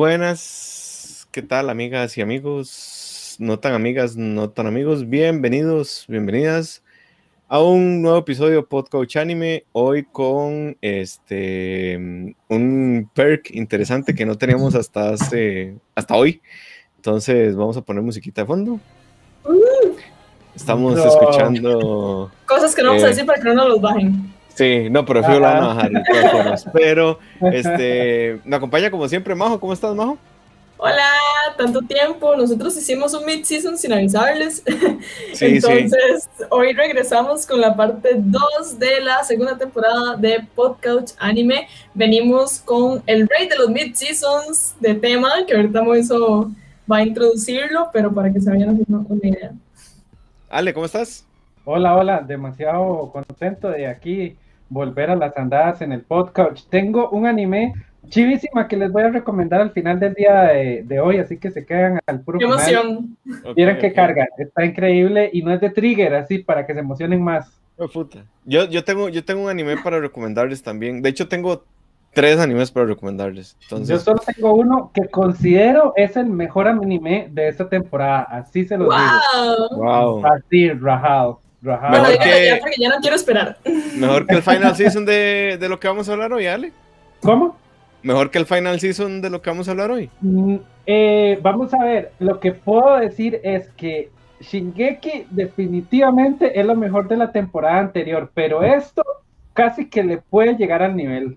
Buenas, ¿qué tal amigas y amigos? No tan amigas, no tan amigos. Bienvenidos, bienvenidas a un nuevo episodio de Podcast Anime. Hoy con este un perk interesante que no teníamos hasta hace, hasta hoy. Entonces vamos a poner musiquita de fondo. Uh. Estamos escuchando cosas que no vamos a eh, decir para que no nos los bajen. Sí, no, pero fijo lo van a bajar. Pero, este, me acompaña como siempre, Majo. ¿Cómo estás, Majo? Hola, tanto tiempo. Nosotros hicimos un mid-season sin avisarles. Entonces, hoy regresamos con la parte 2 de la segunda temporada de Podcast Anime. Venimos con el rey de los mid-seasons de tema, que ahorita Moiso va a introducirlo, pero para que se vayan haciendo una idea. Ale, ¿cómo estás? Hola, hola, demasiado contento de aquí volver a las andadas en el podcast. Tengo un anime chivísima que les voy a recomendar al final del día de, hoy, así que se quedan al puro ¡Qué emoción! Miren que carga, está increíble y no es de trigger, así para que se emocionen más. Oh, yo, yo, tengo, yo tengo un anime para recomendarles también. De hecho, tengo tres animes para recomendarles. Entonces... Yo solo tengo uno que considero es el mejor anime de esta temporada. Así se lo digo. Wow. Así, rajado. Bueno, que, ya, no quiero esperar. Mejor que el final season de, de, lo que vamos a hablar hoy, Ale. ¿Cómo? Mejor que el final season de lo que vamos a hablar hoy. Mm, eh, vamos a ver, lo que puedo decir es que Shingeki definitivamente es lo mejor de la temporada anterior, pero esto casi que le puede llegar al nivel.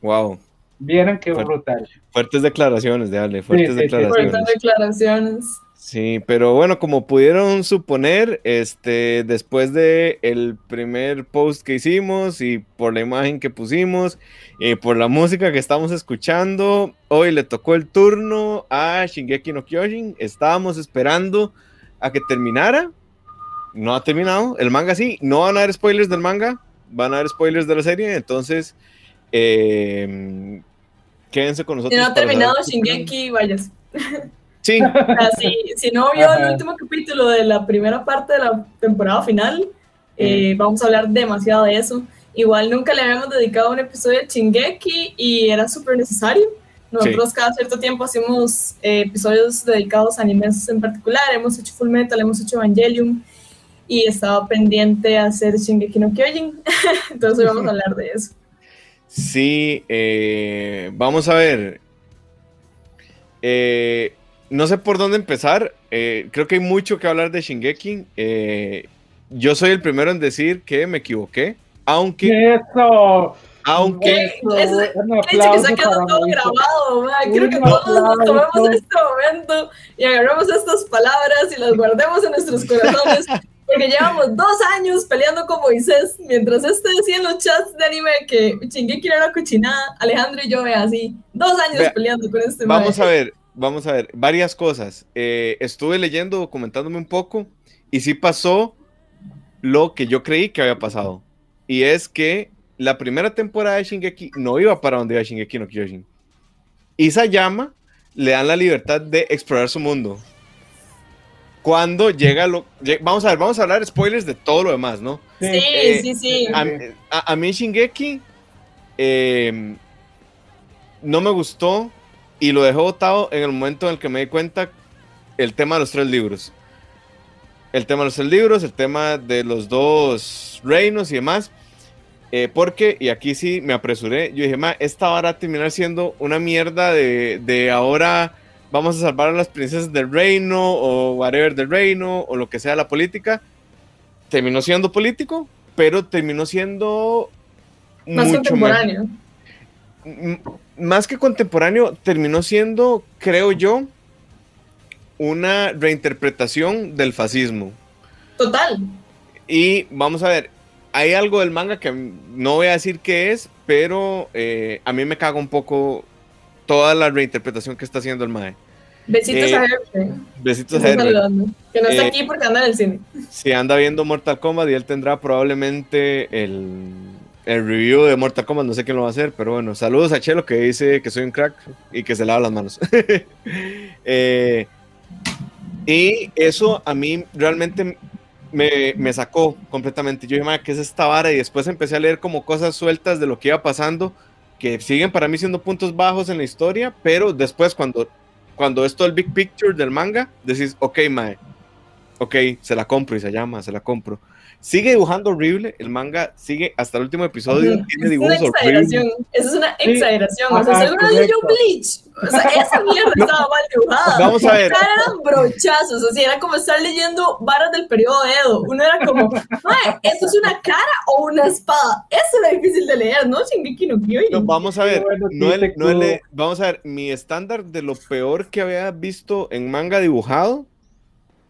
Wow. Vieran qué brutal. Fuertes declaraciones de Ale, fuertes declaraciones. Fuertes declaraciones. Sí, pero bueno, como pudieron suponer, este, después de el primer post que hicimos y por la imagen que pusimos y por la música que estamos escuchando, hoy le tocó el turno a Shingeki no Kyojin. Estábamos esperando a que terminara. No ha terminado. El manga sí. No van a haber spoilers del manga. Van a haber spoilers de la serie. Entonces, eh, quédense con nosotros. Si no ha terminado Shingeki, vayas. Sí. si no vio el último capítulo de la primera parte de la temporada final, eh, vamos a hablar demasiado de eso. Igual nunca le habíamos dedicado un episodio de Chingeki y era súper necesario. Nosotros cada cierto tiempo hacemos eh, episodios dedicados a animes en particular. Hemos hecho Full Metal, hemos hecho Evangelium y estaba pendiente a hacer Shingeki no Kyojin. Entonces vamos a hablar de eso. Sí, eh, vamos a ver. Eh, no sé por dónde empezar. Eh, creo que hay mucho que hablar de Shingeki. Eh, yo soy el primero en decir que me equivoqué. Aunque. ¡Eso! Aunque. Es, que se ha quedado todo grabado, man. Creo que todos nos tomemos este momento y agarramos estas palabras y las guardemos en nuestros corazones. Porque llevamos dos años peleando con Moisés, mientras este decía en los chats de anime que Shingeki era una cochinada, Alejandro y yo, ve así, dos años peleando con este Vamos a ver, vamos a ver, varias cosas. Eh, estuve leyendo, documentándome un poco, y sí pasó lo que yo creí que había pasado. Y es que la primera temporada de Shingeki no iba para donde iba Shingeki no Kyojin. Isayama le dan la libertad de explorar su mundo. Cuando llega lo... Vamos a ver, vamos a hablar spoilers de todo lo demás, ¿no? Sí, eh, sí, sí. A, mí Shingeki eh, no me gustó y lo dejé votado en el momento en el que me di cuenta el tema de los tres libros. El tema de los tres libros, el tema de los dos reinos y demás. Eh, porque, y aquí sí me apresuré, yo dije, ma, esta va a terminar siendo una mierda de, de ahora vamos a salvar a las princesas del reino o whatever del reino o lo que sea la política. Terminó siendo político, pero terminó siendo más contemporáneo más que contemporáneo, terminó siendo, creo yo, una reinterpretación del fascismo. Total. Y vamos a ver, hay algo del manga que no voy a decir qué es, pero eh, a mí me caga un poco toda la reinterpretación que está haciendo el Mae. Besitos a Herbert. Besitos a Herbert. Que no está eh, aquí porque anda en el cine. Si anda viendo Mortal Kombat y él tendrá probablemente el el review de Mortal Kombat, no sé quién lo va a hacer, pero bueno, saludos a Chelo que dice que soy un crack y que se lava las manos. Eh, y eso a mí realmente me, sacó completamente. Yo dije, ¿qué es esta vara? Y después empecé a leer como cosas sueltas de lo que iba pasando que siguen para mí siendo puntos bajos en la historia, pero después cuando, cuando es todo el big picture del manga, decís, ok, mae, ok, se la compro y se llama, se la compro. Sigue dibujando horrible, el manga sigue hasta el último episodio, Ujú. tiene Es dibujos una exageración. horribles. Es una Sí. exageración. O sea, seguro yo. Bleach. O sea, esa mierda estaba mal dibujada. Vamos a ver. Eran brochazos. O sea, era como estar leyendo varas del periodo Edo. Uno era como, "Mae, ¿esto es una cara o una espada? Eso era difícil de leer, ¿no? Shingeki no Kyojin. No, vamos a ver, Bueno, no sí, el- te no el- cubo. vamos a ver, mi estándar de lo peor que había visto en manga dibujado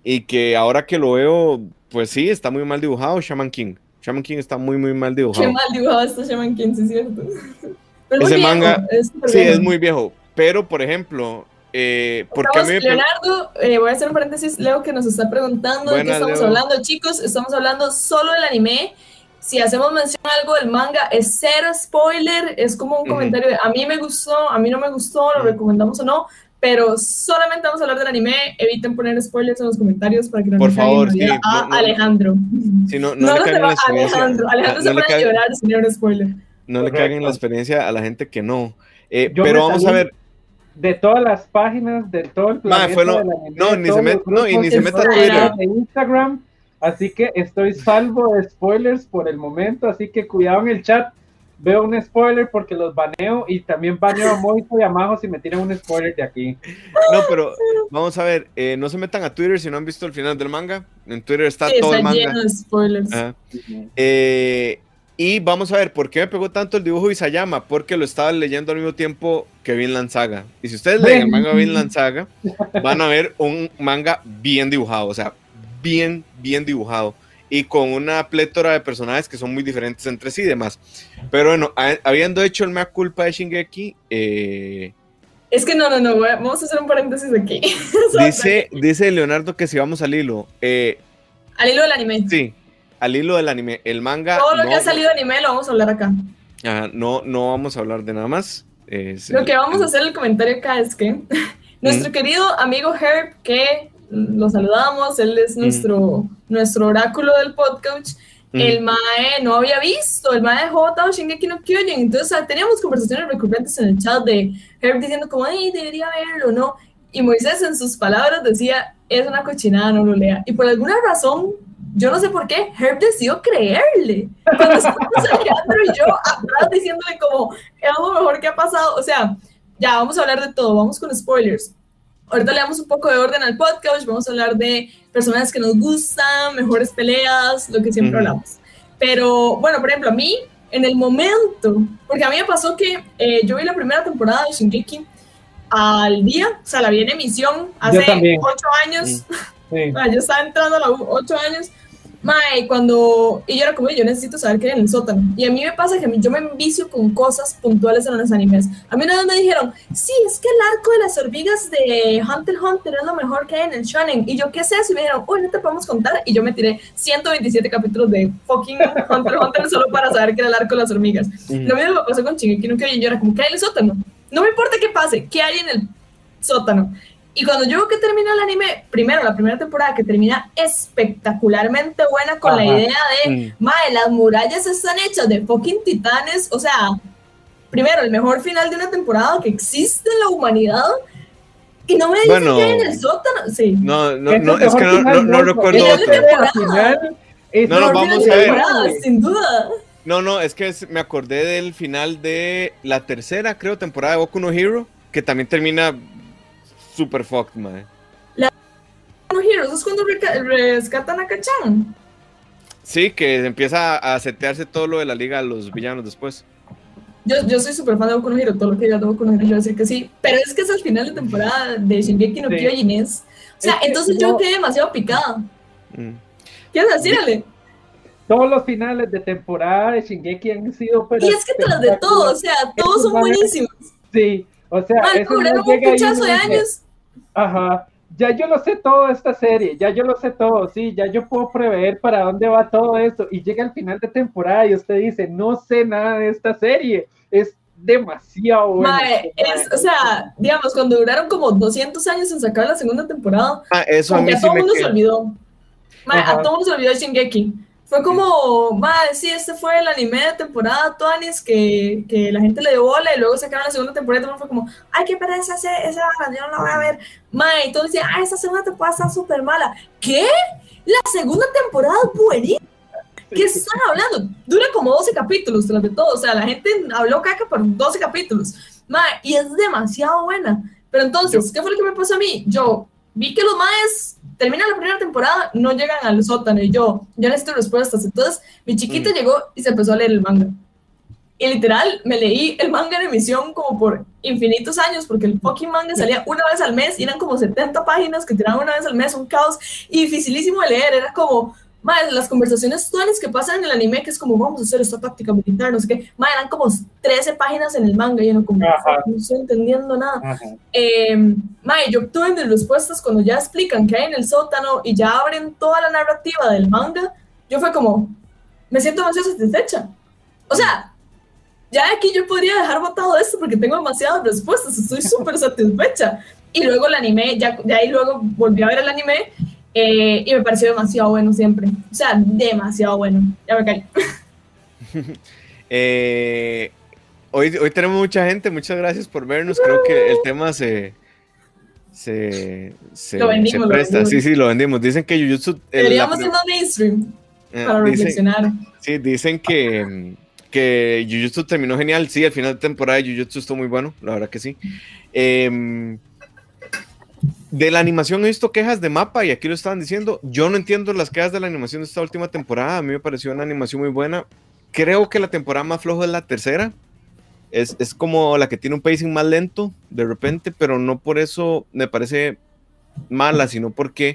y que ahora que lo veo, pues sí, está muy mal dibujado, Shaman King. Shaman King está muy, muy mal Qué dibujado. mal dibujado está Shaman King, sí es cierto. Pero Ese viejo, manga- es Sí, viejo. es muy viejo, pero por ejemplo, eh, porque Estamos- me Leonardo, eh, voy a hacer un paréntesis, Leo, que nos está preguntando de qué Buenas, estamos Leo. hablando, chicos. Estamos hablando solo del anime. Si hacemos mención a algo del manga, es cero spoiler, es como un Ujú. comentario de a mí me gustó, a mí no me gustó, lo recomendamos o no, pero solamente vamos a hablar del anime. Eviten poner spoilers en los comentarios para que no Por le favor, sí, a no, no. Alejandro. si no, no, No, le te caguen va la a experiencia. Alejandro. Alejandro Ah, se no le pone a llorar si no hay un spoiler. no le Correcto. caguen la experiencia a la gente que no. Eh, pero vamos a ver, de todas las páginas, de todo el planeta. fue lo- anime, no, ni se met- no, y ni se meta Twitter. De Instagram, así que estoy salvo de spoilers por el momento, así que cuidado en el chat. Veo un spoiler porque los baneo y también baneo a Moito y a Majo si me tiran un spoiler de aquí. no, pero vamos a ver, eh, no se metan a Twitter si no han visto el final del manga. En Twitter está Sí, todo el manga. lleno de spoilers. Eh, y vamos a ver, ¿por qué me pegó tanto el dibujo de Isayama? Porque lo estaba leyendo al mismo tiempo que Vinland Saga. Y si ustedes leen el manga Vinland Saga, van a ver un manga bien dibujado, o sea, bien, bien dibujado. Y con una plétora de personajes que son muy diferentes entre sí y demás. Pero bueno, ha- habiendo hecho el mea culpa de Shingeki, eh, Es que no, no, no, vamos a hacer un paréntesis aquí. dice, dice Leonardo que si vamos al hilo, eh, Al hilo del anime. sí, al hilo del anime, el manga... Todo lo no- que ha salido de anime lo vamos a hablar acá. Ajá, no, no vamos a hablar de nada más. Lo que vamos a hacer el comentario acá es que nuestro querido amigo Herb, que lo saludamos, él es nuestro, nuestro oráculo del podcast, Mm. el Mae no había visto, el Mae dejó botado Shingeki no Kyojin, entonces teníamos conversaciones recurrentes en el chat de Herb diciendo como, ay, debería verlo, ¿no? Y Moisés en sus palabras decía, es una cochinada, no lo lea. Y por alguna razón, yo no sé por qué, Herb decidió creerle. Cuando estábamos Alejandro y yo atrás diciéndole como, es lo mejor que ha pasado. O sea, ya, vamos a hablar de todo, vamos con spoilers. Ahorita le damos un poco de orden al podcast, vamos a hablar de personajes que nos gustan, mejores peleas, lo que siempre Ujú. hablamos. Pero, bueno, por ejemplo, a mí, en el momento, porque a mí me pasó que eh, yo vi la primera temporada de Shingeki al día, o sea, la vi en emisión hace ocho años. Sí. Ah, yo estaba entrando a los 8 años. Mae, cuando. Y yo era como, yo necesito saber qué hay en el sótano. Y a mí me pasa que a mí- yo me envicio con cosas puntuales en los animes. A mí una vez me dijeron, sí, es que el arco de las hormigas de Hunter x Hunter es lo mejor que hay en el shonen. Y yo, ¿qué eso? Y me dijeron, uy, no te podemos contar. Y yo me tiré 127 capítulos de fucking Hunter x Hunter solo para saber qué era el arco de las hormigas. Lo mismo me pasó con Shingeki no Kyojin. Yo era como, ¿qué hay en el sótano? No me importa qué pase, ¿qué hay en el sótano? Y cuando yo veo que termina el anime, primero la primera temporada que termina espectacularmente buena con la idea de, Mm. mae, las murallas están hechas de fucking titanes, o sea, primero el mejor final de una temporada que existe en la humanidad. Y no me dicen Bueno. que hay en el sótano, sí. No, no, no, es que no, no, no no, recuerdo otro. No, no, vamos a ver. sin duda. No, no, es que es- me acordé del final de la tercera, creo, temporada de Boku no Hero, que también termina super fucked, man. No Heroes es cuando rescatan a Kachan. Sí, que empieza a setearse todo lo de la liga a los villanos después. Yo, yo soy súper fan de Boku no Hero, todo lo que diga de Boku no Hero, yo voy a decir que sí. Pero es que es al final de temporada de Shingeki no Sí. Kyojin es. O sea, Es que entonces no- yo quedé demasiado picada. Mm. ¿Quieres decirle? Todos los finales de temporada de Shingeki han sido pero Y es que tras de todo, o sea, todos son buenísimos. Sí, o sea, Man, eso no un llega ahí puchazo de años. Ajá, ya yo lo sé todo de esta serie, ya yo lo sé todo, sí, ya yo puedo prever para dónde va todo esto. Y llega el final de temporada y usted dice, no sé nada de esta serie, es demasiado bueno. O sea, digamos, cuando duraron como 200 años en sacar la segunda temporada, Ah, eso a mí sí todo me mundo se queda. olvidó. Mae, Ajá. a todo mundo se olvidó de Shingeki. Fue como, madre, sí, este fue el anime de temporada Tuanis que, que la gente le dio bola y luego sacaron la segunda temporada y todo fue como, ay, qué pereza ese, esa yo no la voy a ver. Madre, y todos decían, ay, esa segunda temporada está súper mala. ¿Qué? La segunda temporada es buenísima. ¿Qué están hablando? Dura como 12 capítulos, tras de todo. O sea, la gente habló caca por 12 capítulos. Madre, y es demasiado buena. Pero entonces, ¿qué fue lo que me pasó a mí? Yo vi que los maes terminan la primera temporada, no llegan al sótano y yo, ya necesito respuestas. Entonces, mi chiquita mm. llegó y se empezó a leer el manga. Y literal, me leí el manga en emisión como por infinitos años, porque el fucking manga salía una vez al mes y eran como 70 páginas que tiraban una vez al mes, un caos y dificilísimo de leer. Era como, Madre, las conversaciones actuales que pasan en el anime, que es como vamos a hacer esta táctica militar, no sé qué, madre, eran como 13 páginas en el manga, yo no, como, no estoy entendiendo nada. Eh, madre, yo obtuve mis respuestas cuando ya explican qué hay en el sótano y ya abren toda la narrativa del manga. Yo fue como, me siento demasiado satisfecha. O sea, ya aquí yo podría dejar botado esto porque tengo demasiadas respuestas, estoy súper satisfecha. Y luego el anime, ya de ahí luego volví a ver el anime eh, y me pareció demasiado bueno siempre. O sea, demasiado bueno. Ya me caí. Eh, hoy, hoy tenemos mucha gente. Muchas gracias por vernos. Creo que el tema se. Se, se, presta. sí, sí, lo vendimos. Dicen que Jujutsu. Deberíamos un mainstream eh, para reflexionar. Sí, dicen que, que Jujutsu terminó genial. Sí, al final de temporada Jujutsu estuvo muy bueno, la verdad que sí. Eh, de la animación he visto quejas de mapa y aquí lo estaban diciendo. Yo no entiendo las quejas de la animación de esta última temporada. A mí me pareció una animación muy buena. Creo que la temporada más floja es la tercera. Es, es como la que tiene un pacing más lento de repente, pero no por eso me parece mala, sino porque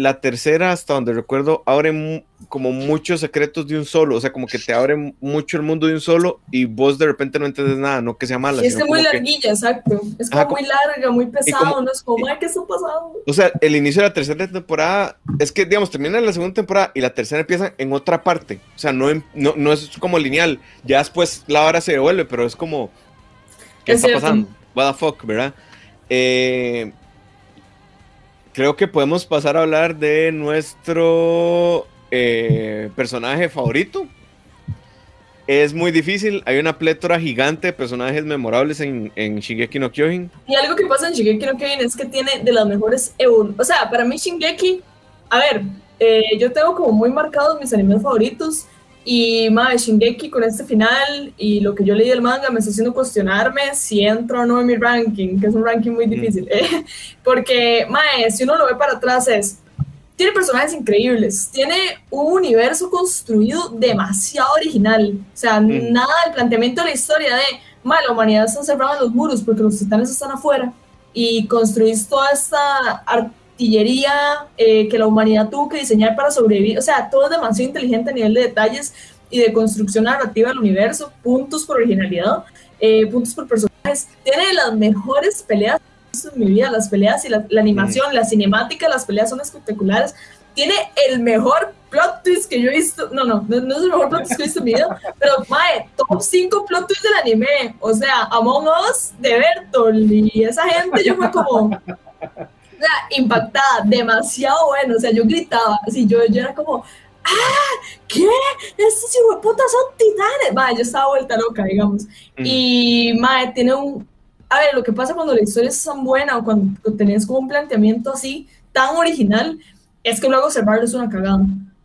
la tercera, hasta donde recuerdo, abre como muchos secretos de un solo, o sea, como que te abre mucho el mundo de un solo y vos de repente no entiendes nada, no que sea mala. es muy larguilla, exacto. Es como muy larga, muy pesado, no es como, ay, ¿qué está pasando? O sea, el inicio de la tercera temporada es que, digamos, termina la segunda temporada y la tercera empieza en otra parte, o sea, no, no, no es como lineal, ya después la hora se devuelve, pero es como, ¿qué está pasando? What the fuck, ¿verdad? Eh, creo que podemos pasar a hablar de nuestro eh, personaje favorito. Es muy difícil, hay una plétora gigante de personajes memorables en, en Shingeki no Kyojin. Y algo que pasa en Shingeki no Kyojin es que tiene de las mejores O sea, para mí Shingeki, a ver, eh, yo tengo como muy marcados mis animes favoritos y madre, Shingeki con este final y lo que yo leí del manga me está haciendo cuestionarme si entro o no en mi ranking, que es un ranking muy difícil. ¿eh? Porque, madre, si uno lo ve para atrás es, tiene personajes increíbles, tiene un universo construido demasiado original. O sea, nada del planteamiento de la historia de, madre, la humanidad está encerrada en los muros porque los titanes están afuera y construís toda esta artillería eh, que la humanidad tuvo que diseñar para sobrevivir. O sea, todo es demasiado inteligente a nivel de detalles y de construcción narrativa del universo, puntos por originalidad, eh, puntos por personajes. Tiene las mejores peleas en mi vida, las peleas y la, animación, la cinemática, las peleas son espectaculares. Tiene el mejor plot twist que yo he visto. No, no, no, es el mejor plot twist que he visto en mi vida, pero mae, top 5 plot twists del anime. O sea, Among Us de Bertolt y esa gente, yo fue como impactada, demasiado bueno. O sea, yo gritaba, así, yo, yo era como, ¡ah! ¿Qué? Estos putas son titanes. Madre, yo estaba vuelta loca, digamos. Mm. Y, madre, tiene un. A ver, lo que pasa cuando la historia es tan buena o cuando tenés como un planteamiento así, tan original, es que luego cerrarlo es una cagada.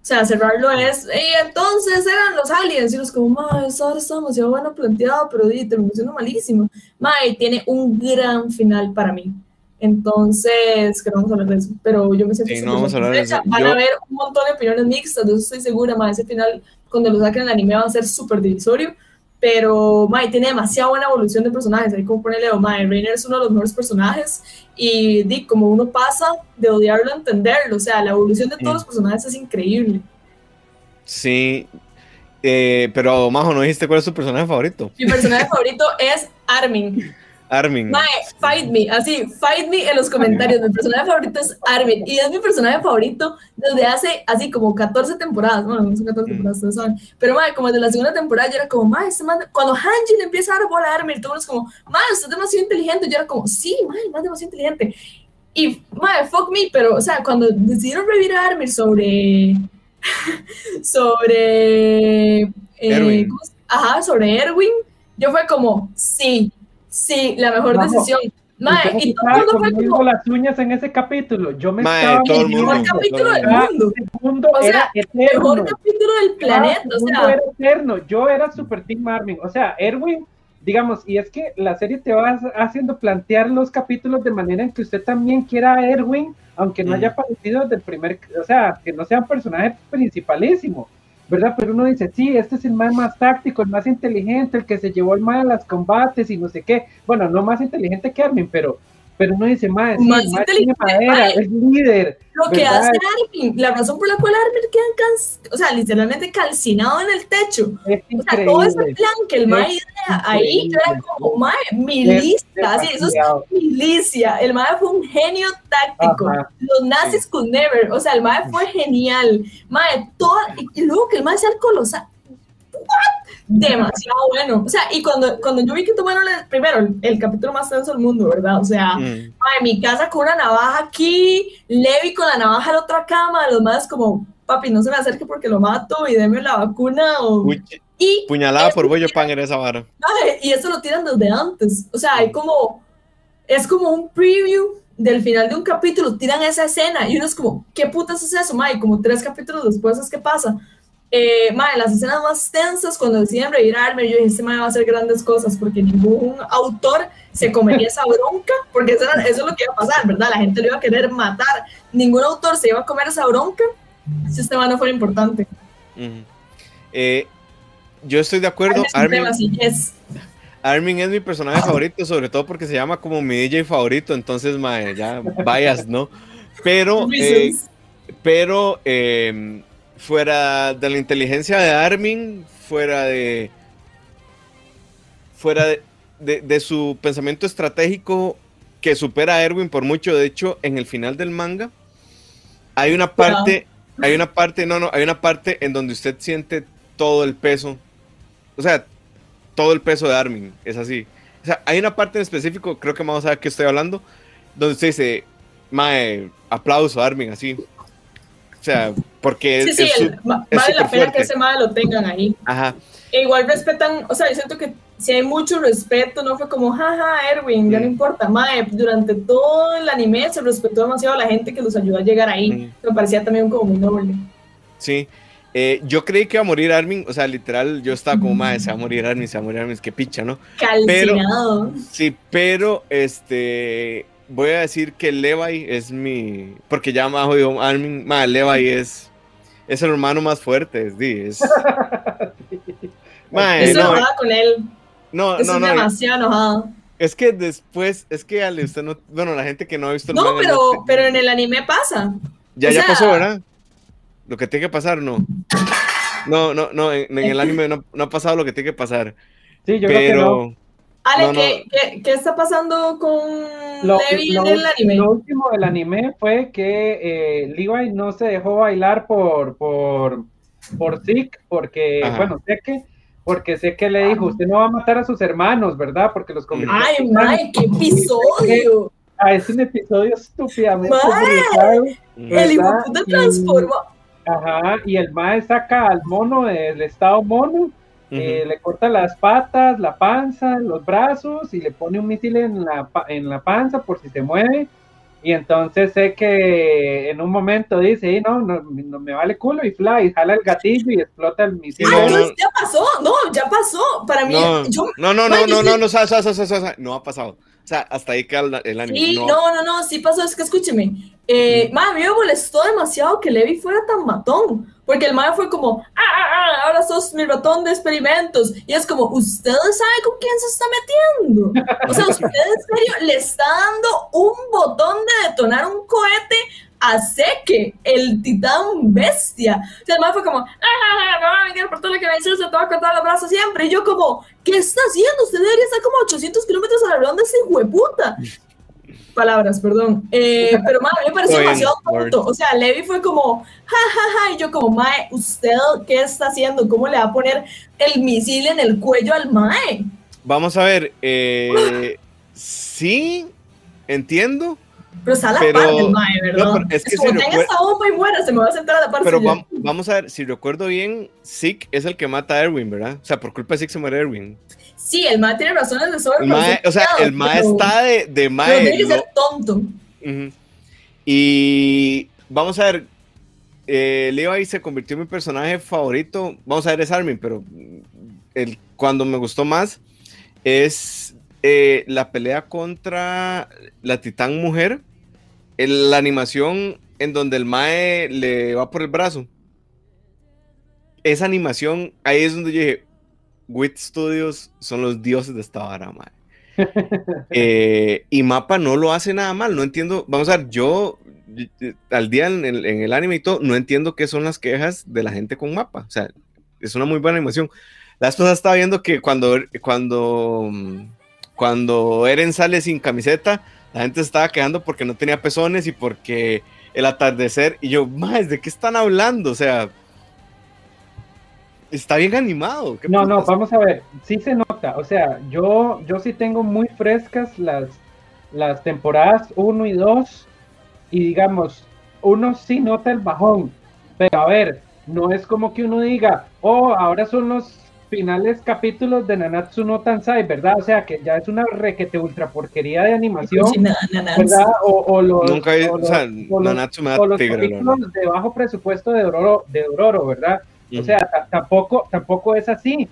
O sea, cerrarlo es, y entonces eran los aliens, y los como, madre, eso está demasiado bueno planteado, pero terminó siendo malísimo. Madre, tiene un gran final para mí. Entonces, que no vamos a hablar de eso, pero yo me siento sí, no vamos a hablar de eso. Van a haber un montón de opiniones mixtas, de eso estoy segura, más ese final, cuando lo saquen en el anime va a ser súper divisorio, pero Mae tiene demasiada buena evolución de personajes, ahí como ponerle, oh, Mae, Rainer es uno de los mejores personajes, y Dick, como uno pasa de odiarlo a entenderlo, o sea, la evolución de todos mm. los personajes es increíble. Sí, eh, pero Majo, ¿no dijiste cuál es tu personaje favorito? Mi personaje favorito es Armin. Armin. Mae, fight me, así, fight me en los comentarios. Mi personaje favorito es Armin y es mi personaje favorito desde hace así como 14 temporadas. Bueno, no son 14 temporadas, ustedes saben. Pero mae, como desde la segunda temporada yo era como, mae, este cuando Hanji le empieza a dar bola a Armin, todos como, mae, usted es demasiado inteligente. Yo era como, sí, mae, más demasiado inteligente. Y mae, fuck me, pero, o sea, cuando decidieron revivir a Armin sobre sobre. eh, Erwin. ¿cómo se- ajá, sobre Erwin. Yo fue como, sí, sí, la mejor Vamos. decisión. Mae, y todo el mundo fue como, las uñas en ese capítulo. Yo me Mae, estaba todo el el mejor mundo. capítulo del mundo. segundo O sea, era Mejor capítulo del Cada planeta. O sea, era eterno. Yo era super Team Armin. O sea, Erwin, digamos, y es que la serie te va haciendo plantear los capítulos de manera en que usted también quiera a Erwin, aunque no Mm. haya aparecido desde el primer, o sea, que no sea un personaje principalísimo. ¿Verdad? Pero uno dice, sí, este es el más, más táctico, el más inteligente, el que se llevó el mal a los combates y no sé qué. Bueno, no más inteligente que Armin, pero, pero uno dice, más, sí, Más madera, es líder. lo que hace Armin, la razón por la cual Armin queda can- o sea, literalmente calcinado en el techo. Es O sea, todo ese plan que el Mae idea ahí, yo era como, Mae, milicia, así, eso es milicia. El Mae fue un genio táctico. Ajá. Los nazis could never. O sea, el Mae fue genial. Mae, todo, y, y luego que el Mae sea el colosal. What? Demasiado bueno. O sea, y cuando, cuando yo vi que tomaron el, primero el, el capítulo más tenso del mundo, ¿verdad? O sea, Mm. Mae, mi casa con una navaja aquí, Levi con la navaja en la otra cama, los más como, papi, no se me acerque porque lo mato y deme la vacuna. O... Uy, Y, puñalada por bollo pan en esa vara. y eso lo tiran desde antes. O sea, hay como, es como un preview del final de un capítulo, tiran esa escena y uno es como, ¿qué putas es eso, mae? Como tres capítulos después es que pasa. Eh, mae, las escenas más tensas cuando deciden revivir a Armin, yo dije, este mae va a hacer grandes cosas porque ningún autor se comería esa bronca, porque eso, era- eso es lo que iba a pasar, ¿verdad? La gente lo iba a querer matar. Ningún autor se iba a comer esa bronca si este mae no fuera importante. Ujú. Eh, yo estoy de acuerdo. Armin Armin, tema así, yes. Armin es mi personaje favorito, sobre todo porque se llama como mi DJ favorito, entonces, mae, ya vayas, ¿no? Pero, eh, pero eh, fuera de la inteligencia de Armin, fuera de. fuera de, de- de su pensamiento estratégico que supera a Erwin por mucho, de hecho, en el final del manga, hay una parte, hay una parte, no, no, hay una parte en donde usted siente todo el peso, o sea, todo el peso de Armin, es así. O sea, hay una parte en específico, creo que vamos a ver qué estoy hablando, donde usted dice, mae, aplauso Armin, así. O sea, porque Sí, es, sí, es el- es vale la pena que ese mae lo tengan ahí. Ajá, E igual respetan, o sea, yo siento que si hay mucho respeto, no fue como, jaja, Erwin, ya no Mm. importa, mae, durante todo el anime se respetó demasiado a la gente que los ayudó a llegar ahí. Mm. Me parecía también como muy noble. sí. Eh, yo creí que iba a morir Armin, o sea, literal, yo estaba como, mae, se va a morir Armin, se va a morir Armin, qué picha, ¿no? Calcinado. Sí, pero este voy a decir que Levi es mi porque ya me jodido Armin, ma, Levi es es el hermano más fuerte, es, di, es Ma, Estoy no, enojada con él. no, Estoy no, no, demasiado enojada. es que después, es que Ale, usted no, bueno, la gente que no ha visto el No, manga pero, sé- pero en el anime pasa. ya, o ya sea- pasó, ¿verdad? Lo que tiene que pasar, no. No, no, no, en, en el anime no, no ha pasado lo que tiene que pasar. Sí, yo creo que no. Ale, No, no. ¿qué, qué, qué está pasando con Lo, Levi lo- en el anime? lo último del anime fue que eh, Levi no se dejó bailar por por por Zeke, porque Ajá. bueno, sé que porque sé que le dijo, usted no va a matar a sus hermanos, ¿verdad? Porque los convirtió Ay, en mae, qué episodio. Ah, es un episodio estúpidamente El hijo transforma. Ajá, y el mae saca al mono del estado mono, eh, ujú. le corta las patas, la panza, los brazos y le pone un misil en la, en la panza por si se mueve. Y entonces sé que en un momento dice, "Y no, no, no me vale culo y fly, jala el gatillo y explota el misil. no, Ah, no. ya pasó, no, ya pasó. Para mí, No, yo, no, no, no, no, no, no, sa- sa- sa- sa- sa- sa- no ha pasado. O sea, hasta ahí queda el, el anime. sí, no. no, no, no, sí pasó, es que escúcheme. Eh, mae, a mí me molestó demasiado que Levi fuera tan matón, porque el mae fue como, ah, ah, ah, ahora sos mi ratón de experimentos. Y es como, ¿usted sabe con quién se está metiendo? O sea, usted en serio le está dando un botón de detonar un cohete a Seke, el titán bestia. O sea, el mae fue como, ah, ah, ah, vengar por todo lo que me hiciste, te voy a cortar los brazos siempre. Y yo como, ¿qué está haciendo? Usted debería estar como a 800 kilómetros a la redonda ese hueputa. Palabras, perdón. Eh, pero, mí me pareció demasiado tonto. O sea, Levi fue como, ja, ja, ja, y yo como, mae, ¿usted qué está haciendo? ¿Cómo le va a poner el misil en el cuello al mae? Vamos a ver. eh, sí, entiendo. Pero está a la Pero- par del mae, ¿verdad? no, pero es que como si recuer- esta bomba y muera, se me va a sentar a la par Pero suya. vam- vamos a ver, si recuerdo bien, Zeke es el que mata a Erwin, ¿verdad? O sea, por culpa de Zeke se muere Erwin. Sí, el mae tiene razones de sobra. O sea, el mae pero- está de, de pero mae. tiene que ser tonto. Y vamos a ver, eh, Levi se convirtió en mi personaje favorito. Vamos a ver, es Armin, pero el, cuando me gustó más es eh, la pelea contra la titán mujer. el- la animación en donde el Mae le va por el brazo. Esa animación, ahí es donde yo dije, Wit Studios son los dioses de esta vara, Mae. Eh, y Mapa no lo hace nada mal, no entiendo, vamos a ver, yo al día en el, en el anime y todo, no entiendo qué son las quejas de la gente con Mapa, o sea, es una muy buena animación. La esposa estaba viendo que cuando, cuando, mm, cuando Eren sale sin camiseta, la gente se estaba quejando porque no tenía pezones y porque el atardecer, y yo, más, ¿de qué están hablando? O sea, está bien animado. ¿qué No, no, vamos a ver, sí se nota, o sea, yo, yo sí tengo muy frescas las, las temporadas 1 y 2 y digamos, uno sí nota el bajón, pero a ver, no es como que uno diga, oh, ahora son los finales capítulos de Nanatsu no Tansai, ¿verdad? O sea, que ya es una requete ultra porquería de animación, nada, ¿verdad? O, o los, Nunca he, o sea, o los- Nanatsu me da o los tigre, capítulos de bajo presupuesto de Dororo, de Dororo ¿verdad? O sea, ta- tampoco, tampoco es así.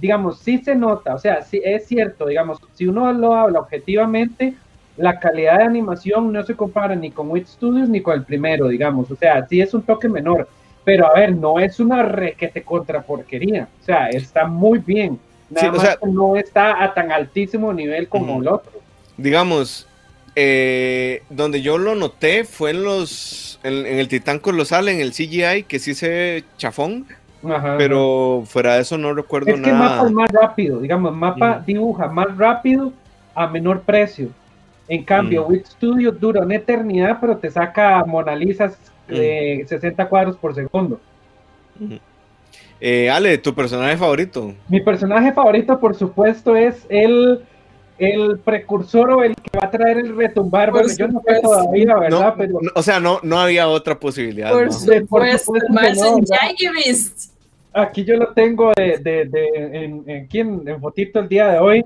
Digamos, sí se nota, o sea, sí es cierto, digamos, si uno lo habla objetivamente, la calidad de animación no se compara ni con Wit Studios ni con el primero, digamos, o sea, sí es un toque menor, pero a ver, no es una requete contra porquería, o sea, está muy bien, nada Sí, o más sea- que no está a tan altísimo nivel como el otro. digamos, eh, donde yo lo noté fue en los, en, en el Titán Colosal, en el CGI, que sí se chafón, Ajá. pero fuera de eso no recuerdo Es que nada. mapa es más rápido, digamos, mapa dibuja más rápido a menor precio. En cambio, Ujú. Wit Studio dura una eternidad, pero te saca Mona Lisas de 60 cuadros por segundo. Eh, Ale, tu personaje favorito. Mi personaje favorito, por supuesto, es el, el precursor o el que va a traer el retumbar. Por Bueno, yo no sé todavía, ¿verdad? No, pero no, o sea, no, no había otra posibilidad. Por ¿no? Sí, por supuesto, aquí yo lo tengo de, de, de- en, en, en- en fotito el día de hoy.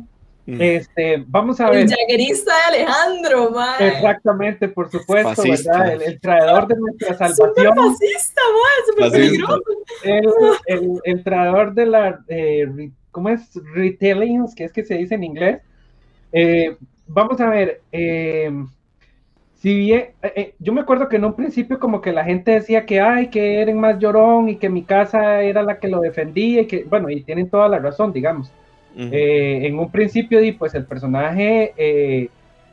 Mm. Este, vamos a ver. El Jaegerista de Alejandro, mae. Exactamente, por supuesto, Fascista. ¿verdad? El, el traidor de nuestra salvación, fascista, mae, súper Fascista. peligroso. el, el, el traidor de la, eh, re- ¿cómo es? Retellings, que es que se dice en inglés. Eh, vamos a ver, eh, si bien, eh, eh, yo me acuerdo que en un principio como que la gente decía que, ay, que Eren más llorón y que mi casa era la que lo defendía y que, bueno, y tienen toda la razón, digamos. Ujú. Eh, en un principio, di, pues el personaje, eh,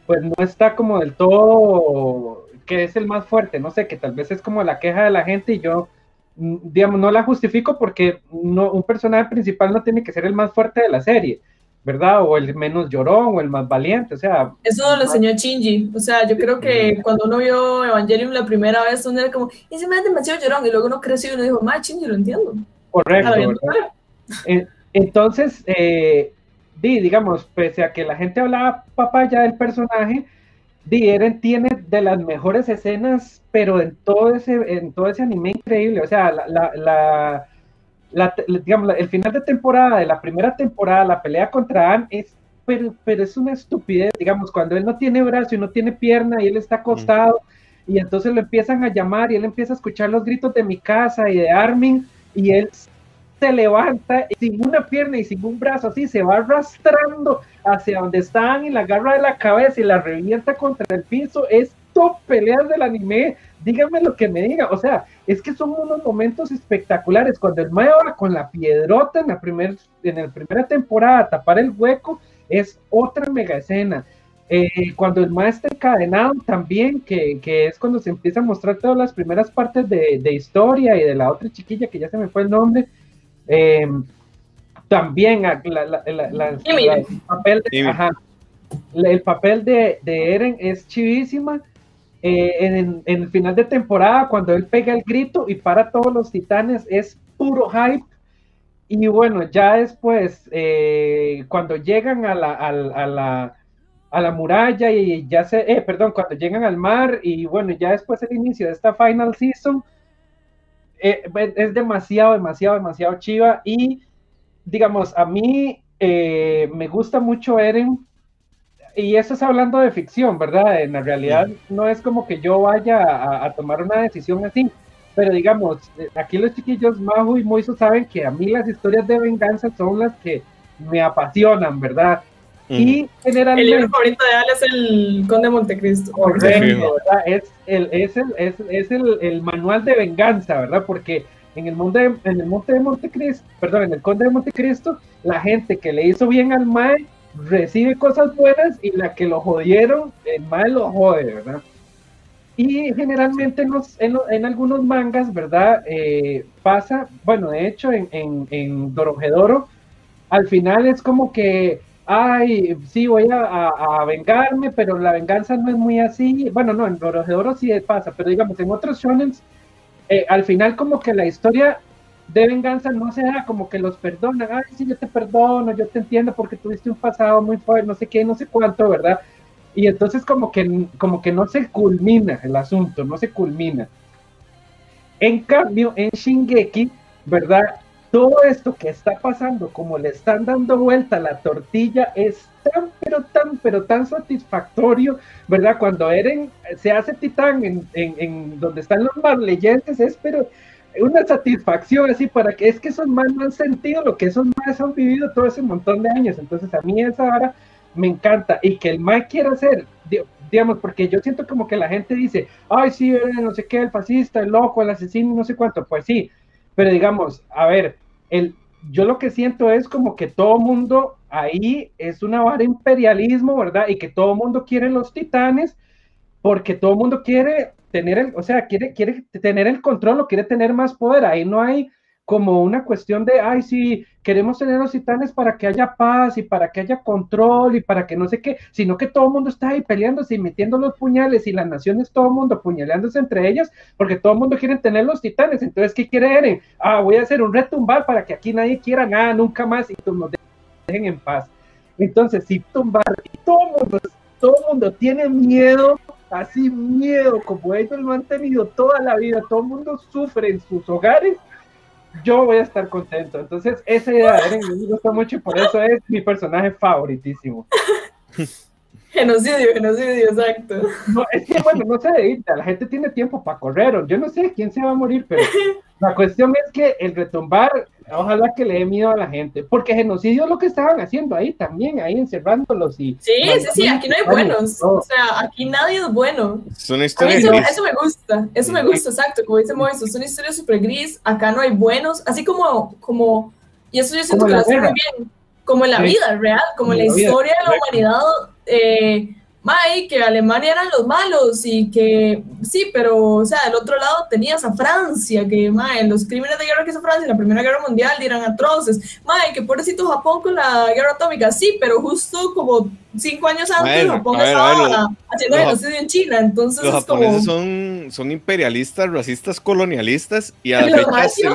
pues no está como del todo, que es el más fuerte, no sé, que tal vez es como la queja de la gente y yo, mm, digamos, no la justifico porque no, un personaje principal no tiene que ser el más fuerte de la serie, ¿verdad? O el menos llorón o el más valiente, o sea, Eso lo enseñó Shinji. O sea, yo creo que cuando uno vio Evangelion la primera vez, uno era como, ese me es demasiado llorón. Y luego uno creció y uno dijo, mae, Shinji, lo entiendo. correcto. Eh, Entonces, eh, di, digamos, pese a que la gente hablaba papaya del personaje, di, Eren tiene de las mejores escenas, pero en todo ese, en todo ese anime increíble. O sea, la, la, la- la- digamos, el final de temporada, de la primera temporada, la pelea contra Anne es, pero, pero es una estupidez, digamos, cuando él no tiene brazo y no tiene pierna y él está acostado, y entonces lo empiezan a llamar y él empieza a escuchar los gritos de mi casa y de Armin, y él se levanta y sin una pierna y sin un brazo, así se va arrastrando hacia donde están y la agarra de la cabeza y la revienta contra el piso. Es top peleas del anime. Díganme lo que me diga. O sea, es que son unos momentos espectaculares. Cuando el Mae va con la piedrota en la, primer, en la primera temporada tapar el hueco, es otra mega escena. Eh, cuando el maestro encadenado también, que, que es cuando se empieza a mostrar todas las primeras partes de, de historia y de la otra chiquilla que ya se me fue el nombre, eh, también a- la- la- la- la- Y mira. la- el papel, de, Y- ajá, la- el papel de, de Eren es chivísima. Eh, en, en el final de temporada, cuando él pega el grito y para todos los titanes, es puro hype. Y bueno, ya después, eh, cuando llegan a la, a la, a la muralla y ya se, eh, perdón, cuando llegan al mar y bueno, ya después el inicio de esta final season, eh, es demasiado, demasiado, demasiado chiva y digamos, a mí eh, me gusta mucho Eren y eso es hablando de ficción, ¿verdad? En la realidad no es como que yo vaya a, tomar una decisión así, pero digamos, eh, aquí los chiquillos Majo y Moiso saben que a mí las historias de venganza son las que me apasionan, ¿verdad? Y generalmente... El libro favorito de Al es el Conde de Montecristo. Correcto, ¿verdad? Es, el, es, el, es, es el, el, manual de venganza, ¿verdad? Porque en el, monte de, en el monte de Montecristo, perdón, en el Conde de Montecristo, la gente que le hizo bien al Mae recibe cosas buenas y la que lo jodieron, el Mae lo jode, ¿verdad? Y generalmente en, los, en, en algunos mangas, ¿verdad? Eh, pasa, bueno, de hecho en, en, en Dorojedoro, al final es como que ay, sí, voy a, vengarme, pero la venganza no es muy así. Bueno, no, en Dorojedoro sí pasa, pero digamos, en otros shonen, eh, al final como que la historia de venganza no se da como que los perdonan, ay, sí, yo te perdono, yo te entiendo porque tuviste un pasado muy fuerte, no sé qué, no sé cuánto, ¿verdad? Y entonces como que, como que no se culmina el asunto, no se culmina. En cambio, en Shingeki, ¿verdad? Todo esto que está pasando, como le están dando vuelta la tortilla, es tan, pero tan, pero tan satisfactorio, ¿verdad? Cuando Eren se hace titán en, en, donde están los más leyentes, es pero una satisfacción así para que es que esos más no han sentido lo que esos más han vivido todo ese montón de años. Entonces a mí esa hora me encanta y que el más quiera hacer, digamos, porque yo siento como que la gente dice, ay, sí, no sé qué, el fascista, el loco, el asesino, no sé cuánto, pues sí, pero digamos, a ver, el, yo lo que siento es como que todo mundo ahí es una vara imperialismo, ¿verdad? Y que todo mundo quiere los titanes porque todo mundo quiere tener el, o sea, quiere, quiere tener el control o quiere tener más poder. Ahí no hay como una cuestión de, ay, sí, queremos tener los titanes para que haya paz y para que haya control y para que no sé qué, sino que todo el mundo está ahí peleándose y metiendo los puñales y las naciones, todo el mundo puñaleándose entre ellas, porque todo el mundo quiere tener los titanes. Entonces, ¿qué quieren? Ah, voy a hacer un retumbar para que aquí nadie quiera nada nunca más y nos dejen en paz. Entonces, si tumbar todo el mundo, todo mundo tiene miedo, así miedo, como ellos lo han tenido toda la vida, todo el mundo sufre en sus hogares, yo voy a estar contento. Entonces, esa idea Eren me gusta mucho y por eso es mi personaje favoritísimo. Genocidio, genocidio, exacto. No, es que bueno, no se edita, la gente tiene tiempo para correr, yo no sé quién se va a morir, pero la cuestión es que el retumbar, ojalá que le dé miedo a la gente, porque genocidio es lo que estaban haciendo ahí también, ahí encerrándolos y... Sí, sí, sí, aquí no hay buenos, o sea, aquí nadie es bueno. Es una historia eso, eso, me gusta, eso me gusta, exacto, como dice Moiso, es una historia súper gris, acá no hay buenos, así como, como, y eso yo siento que lo hace muy bien, como en la vida real, como en la, historia de la humanidad, eh, que Alemania eran los malos y que sí, pero o sea, del otro lado tenías a Francia, que mae, los crímenes de guerra que hizo Francia en la Primera Guerra Mundial eran atroces. Mae, que pobrecito Japón con la guerra atómica, sí, pero justo como cinco años antes Japón estaba haciendo genocidio en China, entonces los japoneses son, son imperialistas, racistas, colonialistas y a la fecha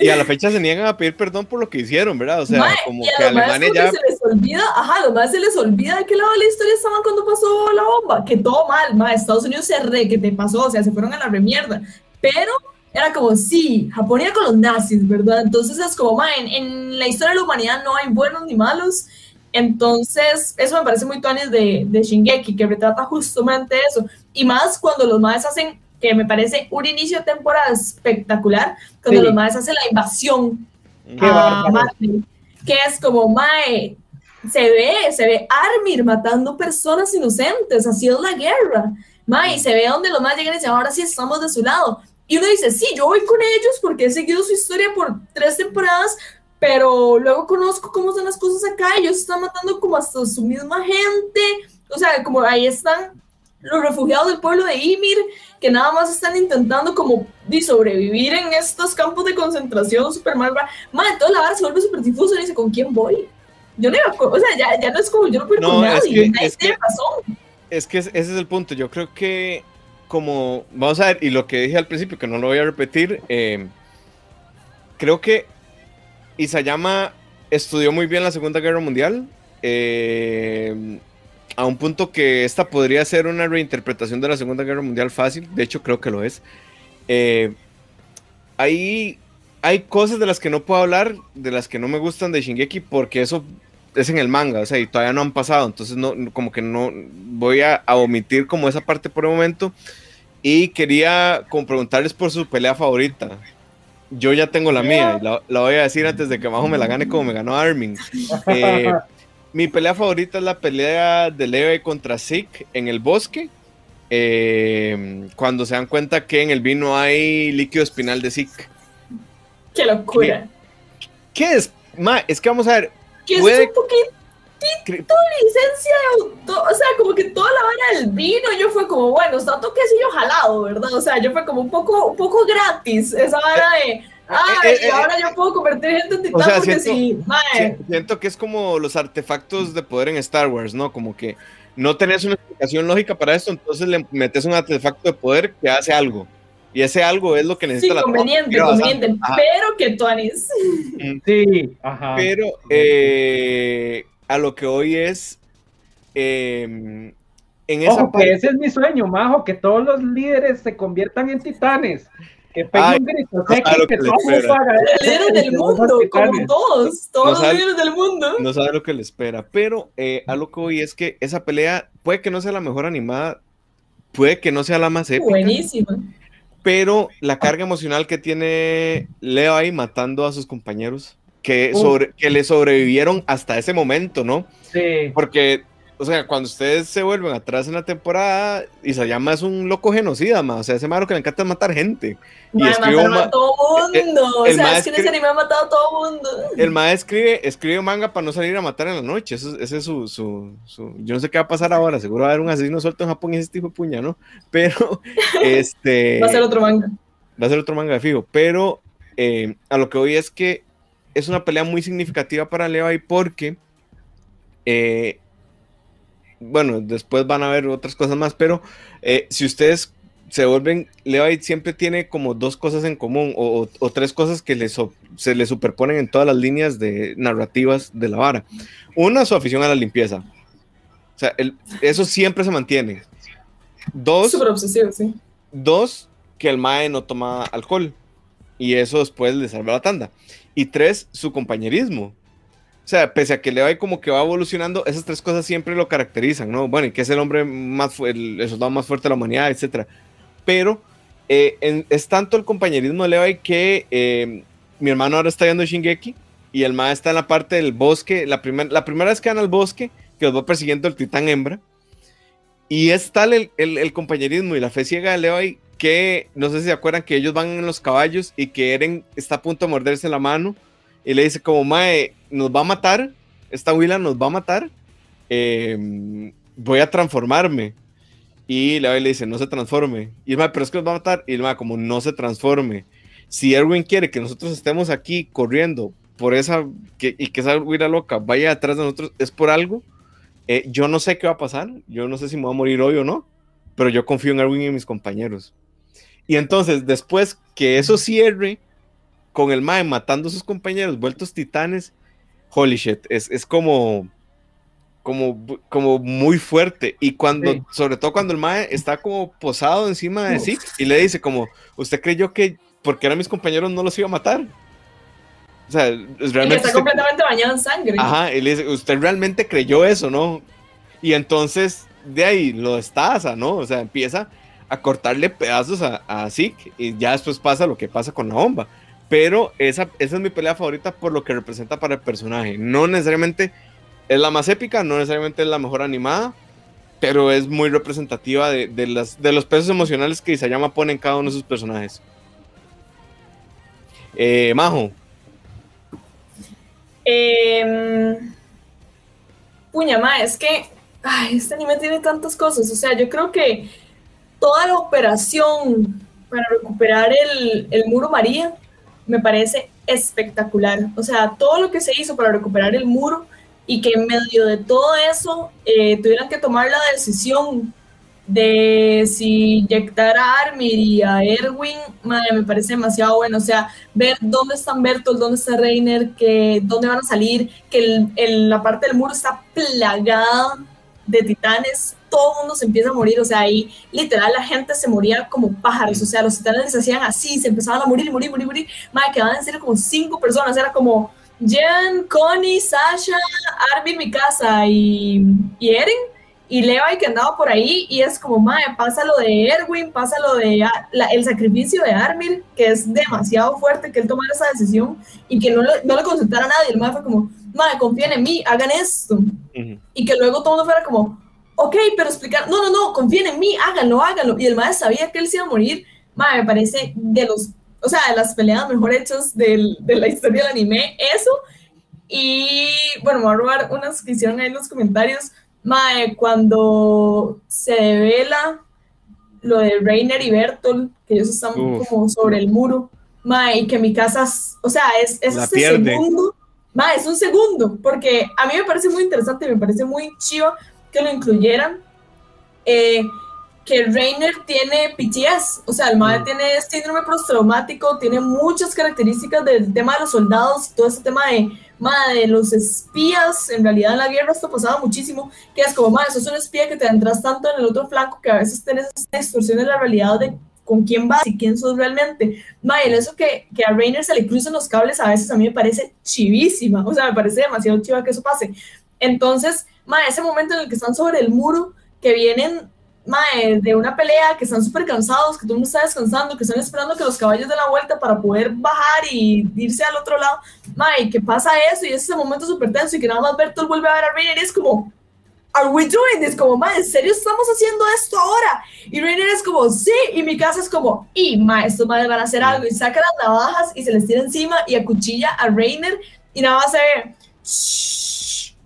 y a la fecha se niegan a pedir perdón por lo que hicieron, ¿verdad? O sea, como que Alemania ya. Se les olvida, ajá, lo más se les olvida de qué lado de la historia estaban cuando pasó la bomba. Que todo mal, ma, Estados Unidos se re que te pasó, o sea, se fueron a la remierda. Pero era como, sí, Japón iba con los nazis, ¿verdad? Entonces es como, ma, en, la historia de la humanidad no hay buenos ni malos. Entonces, eso me parece muy tuanis de, de Shingeki, que retrata justamente eso. Y más cuando los maes hacen que me parece un inicio de temporada espectacular, cuando los maes hacen la invasión a Marte, que es como, mae, se ve, se ve Armir matando personas inocentes, así es la guerra, mae, y se ve donde los maes llegan y dicen, ahora sí estamos de su lado. Y uno dice, sí, yo voy con ellos porque he seguido su historia por tres temporadas, pero luego conozco cómo son las cosas acá, ellos están matando como hasta su misma gente, o sea, como ahí están los refugiados del pueblo de Ymir, que nada más están intentando como de sobrevivir en estos campos de concentración súper mal. Madre, toda la vara se vuelve súper difuso y dice, ¿con quién voy? Yo no o sea, ya, ya, no es como, yo no puedo ir con nadie, es que, razón. Es que ese es el punto, yo creo que como, vamos a ver, y lo que dije al principio, que no lo voy a repetir, eh, creo que Isayama estudió muy bien la Segunda Guerra Mundial, eh, a un punto que esta podría ser una reinterpretación de la Segunda Guerra Mundial fácil. De hecho, creo que lo es. Eh, hay, hay cosas de las que no puedo hablar, de las que no me gustan de Shingeki, porque eso es en el manga, o sea, y todavía no han pasado. Entonces, no, como que no voy a, omitir como esa parte por el momento. Y quería como preguntarles por su pelea favorita. Yo ya tengo la mía, y la, voy a decir antes de que Majo me la gane como me ganó Armin. Eh, mi pelea favorita es la pelea de Leve contra Zeke en el bosque. Eh, cuando se dan cuenta que en el vino hay líquido espinal de Zeke. ¡Qué locura! ¿Qué, es? Ma, es que vamos a ver. Que es un poquitito licencia de O sea, como que toda la vara del vino, yo fue como, bueno, está toquecillo jalado, ¿verdad? O sea, yo fue como un poco, un poco gratis esa vara de Ah, y ahora yo puedo convertir gente en titán porque siento, sí, Siento que es como los artefactos de poder en Star Wars, ¿no? Como que no tenés una explicación lógica para esto, entonces le metes un artefacto de poder que hace algo. Y ese algo es lo que necesita sí, conveniente, conveniente, pero que tú Sí, ajá. Pero eh, a lo que hoy es. Eh, en esa Ojo, que ese es mi sueño, Majo, que todos los líderes se conviertan en titanes. Que pegue un grito seco que, todos Líderes del mundo, como todos, todos los líderes del mundo. No sabe lo que le espera, pero eh, a lo que voy es que esa pelea puede que no sea la mejor animada, puede que no sea la más épica. Buenísima. Pero la carga emocional que tiene Leo ahí matando a sus compañeros, que, sobre, que le sobrevivieron hasta ese momento, ¿no? Sí. Porque o sea, cuando ustedes se vuelven atrás en la temporada, Isayama es un loco genocida, ma. O sea, ese malo que le encanta matar gente. Y escribe a todo mundo. o sea, es que ese anime ha matado a todo mundo. El ma escribe, escribe manga para no salir a matar en la noche. Eso, ese es su, su, su, Yo no sé qué va a pasar ahora. Seguro va a haber un asesino suelto en Japón y ese tipo de puña, ¿no? Pero, este. va a ser otro manga. Va a ser otro manga de fijo. Pero eh, a lo que voy es que es una pelea muy significativa para Levi porque. Eh, bueno, después van a ver otras cosas más, pero eh, si ustedes se vuelven, Levi siempre tiene como dos cosas en común o, tres cosas que se le superponen en todas las líneas de narrativas de la vara. Una, su afición a la limpieza. O sea, eso siempre se mantiene. Dos, obsesivo, sí. Dos, que el Mae no toma alcohol. Y eso después le salva la tanda. Y tres, su compañerismo. Sea, pese a que le va como que va evolucionando, esas tres cosas siempre lo caracterizan, ¿no? Bueno, y que es el hombre más, el, el soldado más fuerte de la humanidad, etcétera. Pero eh, es tanto el compañerismo de Levi que eh, mi hermano ahora está yendo Shingeki y el ma está en la parte del bosque, la, la primera vez que van al bosque, que los va persiguiendo el titán hembra. Y es tal el, el, compañerismo y la fe ciega de Levi que no sé si se acuerdan que ellos van en los caballos y que Eren está a punto de morderse la mano y le dice como, Mae, nos va a matar, esta huila nos va a matar, em, voy a transformarme. Y le dice, no se transforme. Y el Mae, pero es que nos va a matar. Y el Mae, como, no se transforme. Si Erwin quiere que nosotros estemos aquí corriendo por esa, que, y que esa huila loca vaya atrás de nosotros, es por algo. Eh, yo no sé qué va a pasar, yo no sé si me voy a morir hoy o no, pero yo confío en Erwin y en mis compañeros. Y entonces, después que eso cierre, con el Mae matando a sus compañeros, vueltos titanes, holy shit, es, es como, como, como muy fuerte. Y cuando, sobre todo cuando el Mae está como posado encima de sí y le dice como, usted creyó que porque eran mis compañeros no los iba a matar. O sea, realmente... está completamente bañado en sangre. Ajá, y le dice, usted realmente creyó eso, ¿no? Y entonces de ahí lo destaza, ¿no? O sea, empieza a cortarle pedazos a, a Zeke y ya después pasa lo que pasa con la bomba pero esa, esa es mi pelea favorita por lo que representa para el personaje. No necesariamente es la más épica, no necesariamente es la mejor animada, pero es muy representativa de, de, las, de los pesos emocionales que Isayama pone en cada uno de sus personajes. Eh, Majo. Eh, puña, es que ay, este anime tiene tantas cosas. O sea, yo creo que toda la operación para recuperar el, el muro María me parece espectacular. O sea, todo lo que se hizo para recuperar el muro y que en medio de todo eso eh, tuvieran que tomar la decisión de si inyectar a Armir y a Erwin, me parece demasiado bueno. O sea, ver dónde están Bertolt, dónde está Reiner, que, dónde van a salir, que el, la parte del muro está plagada de titanes, todo el mundo se empieza a morir, o sea, ahí literal la gente se moría como pájaros, o sea, los titanes les hacían así, se empezaban a morir, morir, morir, morir, madre, quedaban en serio como cinco personas, era como Jen, Connie, Sasha, Armin, Mikasa y, y Eren, y Levi que andaba por ahí y es como, madre, pasa lo de Erwin, pasa lo de el sacrificio de Armin, que es demasiado fuerte que él tomara esa decisión y que no, no le consultara a nadie. El madre fue como, madre, confíen en mí, hagan esto. Y que luego todo fuera como, ok, pero explicar, no, no, no, confíen en mí, háganlo, háganlo. Y el madre sabía que él se iba a morir. Madre, me parece de los, o sea, de las peleas mejor hechas de la historia del anime, eso. Y bueno, me voy a robar que hicieron ahí en los comentarios Mae, cuando se devela lo de Reiner y Bertolt, que ellos están como sobre el muro, Mae, y que mi casa, o sea, es, es ese segundo, Mae, es un segundo, porque a mí me parece muy interesante, me parece muy chivo que lo incluyeran, eh, que Reiner tiene PTS, o sea, el Mae mm. tiene síndrome postraumático, tiene muchas características del tema de los soldados, todo ese tema de madre, los espías, en realidad en la guerra esto pasaba muchísimo, que es como, madre, sos un espía que te entras tanto en el otro flanco que a veces tenés esta distorsión de la realidad de con quién vas y quién sos realmente. Madre, eso que, que a Rainer se le cruzan los cables a veces a mí me parece chivísima, o sea, me parece demasiado chiva que eso pase. Entonces, madre, ese momento en el que están sobre el muro, que vienen mae, de una pelea, que están súper cansados, que todo el mundo está descansando, que están esperando que los caballos den la vuelta para poder bajar y irse al otro lado, mae, que pasa eso y es ese momento súper tenso y que nada más Bertolt vuelve a ver a Rainer y es como, ¿Are we doing this? Como, mae, ¿en serio estamos haciendo esto ahora? Y Rainer es como, sí, y mi casa es como, y mae, estos madres van a hacer algo y saca las navajas y se les tira encima y acuchilla a Rainer y nada más se ve,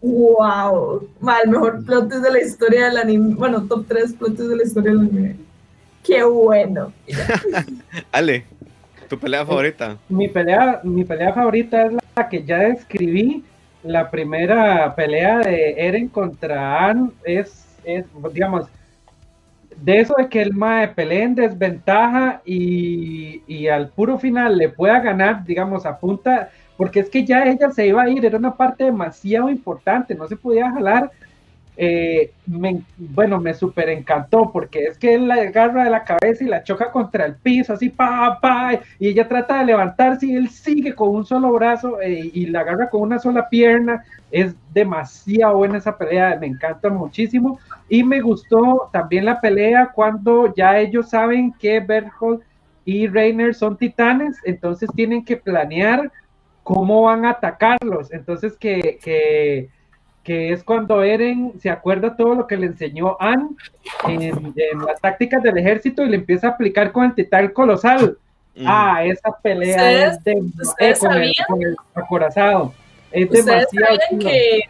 ¡Wow! el mejor plot de la historia del anime. Bueno, top 3 plot de la historia del anime. ¡Qué bueno! Ale, ¿tu pelea favorita? Mi pelea, mi pelea favorita es la que ya describí. La primera pelea de Eren contra Anne es, es digamos, de eso de que el Mae pelee en desventaja y, y, al puro final le pueda ganar, digamos, a punta porque es que ya ella se iba a ir, era una parte demasiado importante, no se podía jalar. Eh, bueno, me súper encantó porque es que él la agarra de la cabeza y la choca contra el piso, así, pa, pa, y ella trata de levantarse y él sigue con un solo brazo eh, y la agarra con una sola pierna. Es demasiado buena esa pelea, me encanta muchísimo. Y me gustó también la pelea cuando ya ellos saben que Berthold y Reiner son titanes, entonces tienen que planear cómo van a atacarlos. Entonces, que, que, que, es cuando Eren se acuerda todo lo que le enseñó Anne en, las tácticas del ejército y le empieza a aplicar con el titán colosal. Mm. Ah, esa pelea es de, eh, con, el, acorazado. Es demasiado. Que,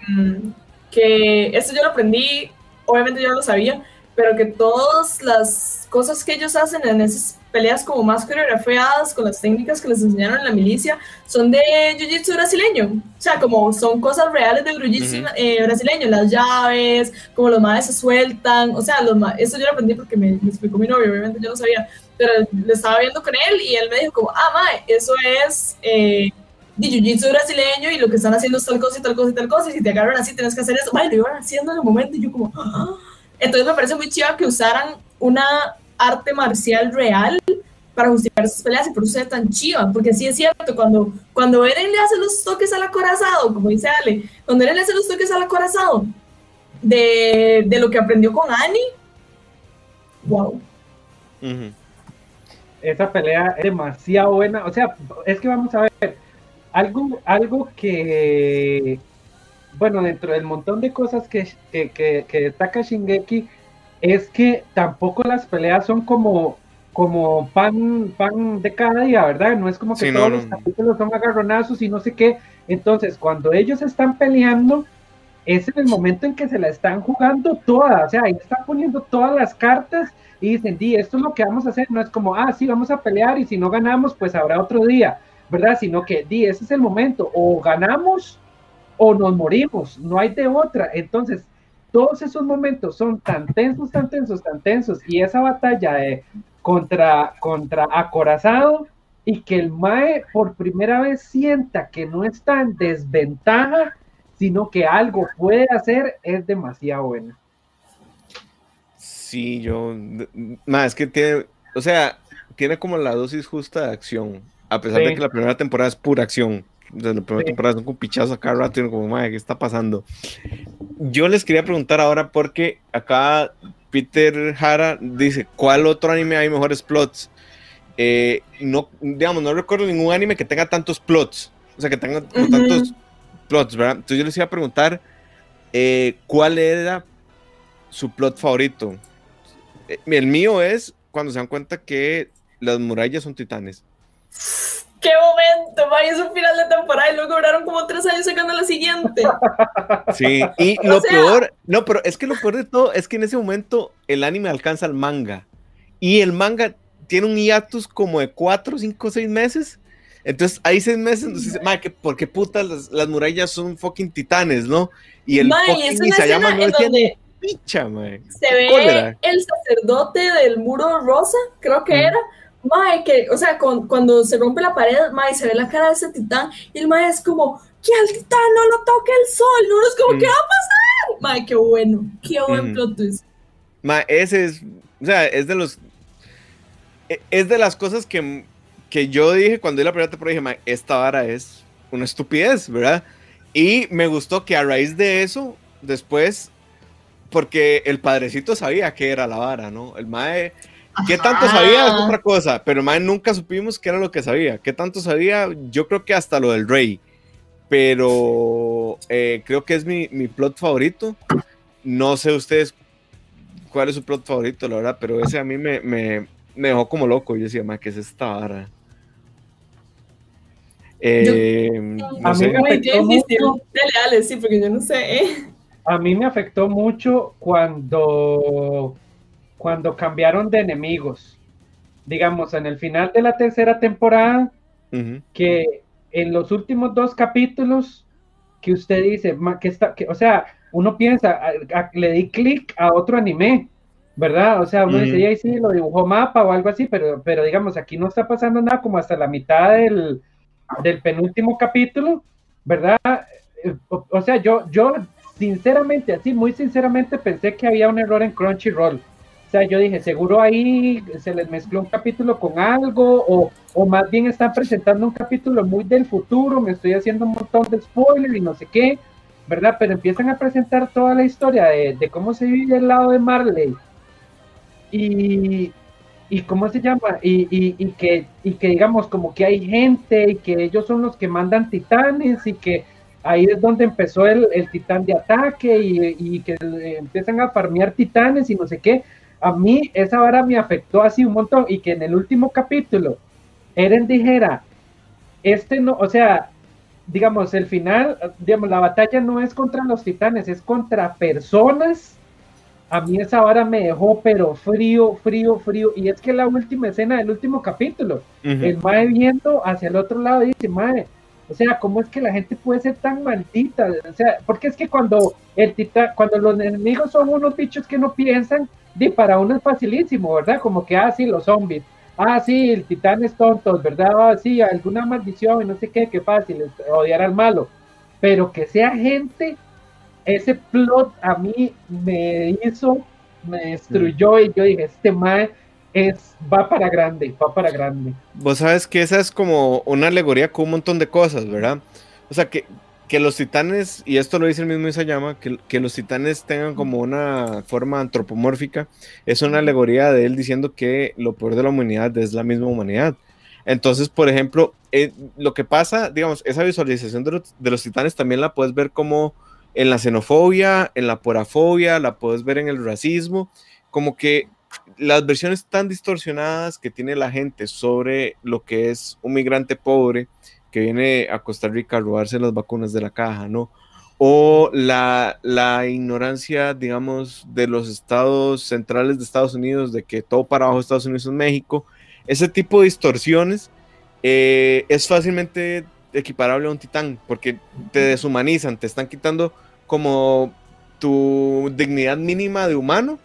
que eso yo lo aprendí, obviamente yo lo sabía, pero que todas las cosas que ellos hacen en esas peleas como más coreografiadas con las técnicas que les enseñaron en la milicia son de jiu-jitsu brasileño. O sea, como son cosas reales de jiu-jitsu eh, brasileño, las llaves, como los madres se sueltan. O sea, los eso yo lo aprendí porque me, explicó mi novio, obviamente yo no sabía, pero le estaba viendo con él y él me dijo como, ah, mae, eso es... Eh, de jiu-jitsu brasileño y lo que están haciendo es tal cosa y tal cosa y tal cosa, y si te agarran así tienes que hacer eso, mae, lo iban haciendo en el momento y yo como, ah". entonces me parece muy chido que usaran una arte marcial real para justificar esas peleas y por eso es tan chiva, porque sí es cierto, cuando, cuando Eren le hace los toques al acorazado, como dice Ale, cuando Eren le hace los toques al acorazado de, de lo que aprendió con Annie, wow. Esa pelea es demasiado buena, o sea, es que vamos a ver, algo, algo que, bueno, dentro del montón de cosas que, que, que, que destaca Shingeki, es que tampoco las peleas son como, como pan, pan de cada día, ¿verdad? No es como que todos los capítulos son agarronazos y no sé qué. Entonces, cuando ellos están peleando, es en el momento en que se la están jugando toda, o sea, ahí están poniendo todas las cartas y dicen, di, esto es lo que vamos a hacer, no es como, ah, sí, vamos a pelear y si no ganamos, pues habrá otro día, ¿verdad? Sino que, di, ese es el momento, o ganamos o nos morimos, no hay de otra. Entonces, todos esos momentos son tan tensos, tan tensos, tan tensos, y esa batalla de contra, contra acorazado, y que el Mae por primera vez sienta que no está en desventaja, sino que algo puede hacer, es demasiado buena. Sí, yo. Más es que tiene. O sea, tiene como la dosis justa de acción. A pesar de que la primera temporada es pura acción. La primera temporada son con pichazos a cada rato y como, madre, ¿qué está pasando? Yo les quería preguntar ahora porque acá Peter Hara dice, ¿cuál otro anime hay mejores plots? Eh, no, digamos, no recuerdo ningún anime que tenga tantos plots. O sea, que tenga tantos plots, ¿verdad? Entonces yo les iba a preguntar, eh, ¿cuál era su plot favorito? Eh, el mío es cuando se dan cuenta que las murallas son titanes. ¡Qué momento! Vaya, es un final de temporada y luego duraron como tres años sacando la siguiente. Sí, y lo peor, no, pero es que lo peor de todo es que en ese momento el anime alcanza al manga. Y el manga tiene un hiatus como de cuatro, cinco, seis meses. Entonces, hay seis meses, entonces, madre, ¿por qué putas las, murallas son fucking titanes, no? Y el fucking Isayama no tiene picha, Se ve el sacerdote del muro rosa, creo que mm. era. Mae, que, o sea, cuando se rompe la pared, mae, se ve la cara de ese titán y el mae es como, que al titán no lo toque el sol, no es como, mm. ¿qué va a pasar? Mae, qué bueno, qué buen mm. plot twist. Mae, ese es, o sea, es de los, e, es de las cosas que, que yo dije cuando vi la primera temporada, dije, mae, esta vara es una estupidez, ¿verdad? Y me gustó que a raíz de eso, después porque el padrecito sabía que era la vara, ¿no? El mae, ¿qué tanto sabía? Es otra cosa, pero mae nunca supimos qué era lo que sabía. ¿Qué tanto sabía? Yo creo que hasta lo del rey, pero eh, creo que es mi, mi, plot favorito. No sé ustedes cuál es su plot favorito, la verdad, pero ese a mí me, me, me dejó como loco. Yo decía, mae, ¿qué es esta vara? Eh, no a sé. mí me afectó mucho. Dale, sí, porque yo no sé. ¿eh? a mí me afectó mucho cuando, cuando cambiaron de enemigos. Digamos, en el final de la tercera temporada, que en los últimos dos capítulos, que usted dice, que está, que, o sea, uno piensa, le di clic a otro anime, ¿verdad? O sea, uno dice, ahí sí, lo dibujó mapa o algo así, pero, pero digamos, aquí no está pasando nada como hasta la mitad del, del penúltimo capítulo, ¿verdad? Eh, o, sea, yo, yo sinceramente, así, muy sinceramente, pensé que había un error en Crunchyroll. Sea, yo dije, seguro ahí se les mezcló un capítulo con algo, o, o más bien están presentando un capítulo muy del futuro, me estoy haciendo un montón de spoilers y no sé qué, ¿verdad? Pero empiezan a presentar toda la historia de, cómo se vive el lado de Marley. Y, y cómo se llama, y, y, y, que, y que digamos como que hay gente y que ellos son los que mandan titanes y que ahí es donde empezó el, titán de ataque y, que empiezan a farmear titanes y no sé qué. A mí esa vara me afectó así un montón y que en el último capítulo Eren dijera, este no, o sea, digamos, el final, digamos, la batalla no es contra los titanes, es contra personas. A mí esa vara me dejó, pero frío, frío, frío. Y es que la última escena del último capítulo, el Mae viendo hacia el otro lado dice, Mae, o sea, ¿cómo es que la gente puede ser tan maldita? O sea, porque es que cuando el titán, cuando los enemigos son unos bichos que no piensan, para uno es facilísimo, ¿verdad? Como que, ah, sí, los zombies. Ah, sí, el titán es tonto, ¿verdad? Ah, sí, alguna maldición y no sé qué, qué fácil, odiar al malo. Pero que sea gente, ese plot a mí me hizo, me destruyó y yo dije, este mae es, va para grande, va para grande. Vos sabes que esa es como una alegoría con un montón de cosas, ¿verdad? O sea, que, que los titanes, y esto lo dice el mismo Isayama, que, que los titanes tengan como una forma antropomórfica, es una alegoría de él diciendo que lo peor de la humanidad es la misma humanidad. Entonces, por ejemplo, eh, lo que pasa, digamos, esa visualización de los, de los, titanes también la puedes ver como en la xenofobia, en la porafobia, la puedes ver en el racismo, como que las versiones tan distorsionadas que tiene la gente sobre lo que es un migrante pobre que viene a Costa Rica a robarse las vacunas de la caja, ¿no? O la, ignorancia, digamos, de los estados centrales de Estados Unidos, de que todo para abajo de Estados Unidos es México. Ese tipo de distorsiones eh, es fácilmente equiparable a un titán, porque te deshumanizan, te están quitando como tu dignidad mínima de humano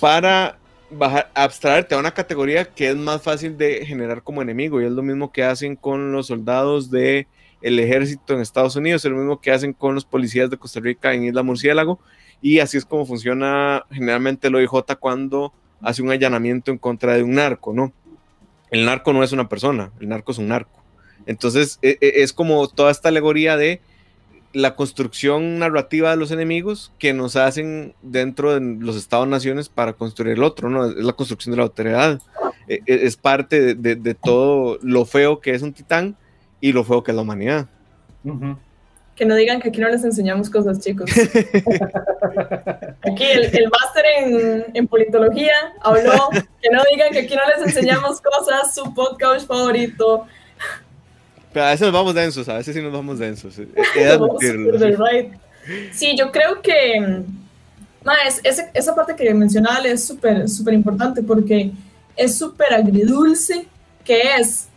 para bajar, abstraerte a una categoría que es más fácil de generar como enemigo. Y es lo mismo que hacen con los soldados del el ejército en Estados Unidos, es lo mismo que hacen con los policías de Costa Rica en Isla Murciélago. Y así es como funciona generalmente el OIJ cuando hace un allanamiento en contra de un narco, ¿no? El narco no es una persona, el narco es un narco. Entonces e, e, es como toda esta alegoría de la construcción narrativa de los enemigos que nos hacen dentro de los estados-naciones para construir el otro, ¿no? Es la construcción de la autoridad. E, es parte de, todo lo feo que es un titán y lo feo que es la humanidad. Que no digan que aquí no les enseñamos cosas, chicos. Aquí el, el máster en, en, politología habló. Que no digan que aquí no les enseñamos cosas, su podcast favorito. Pero a veces nos vamos densos, a veces sí nos vamos densos. sí, yo creo que más, esa, esa parte que mencionaba es súper súper importante porque es súper agridulce, que es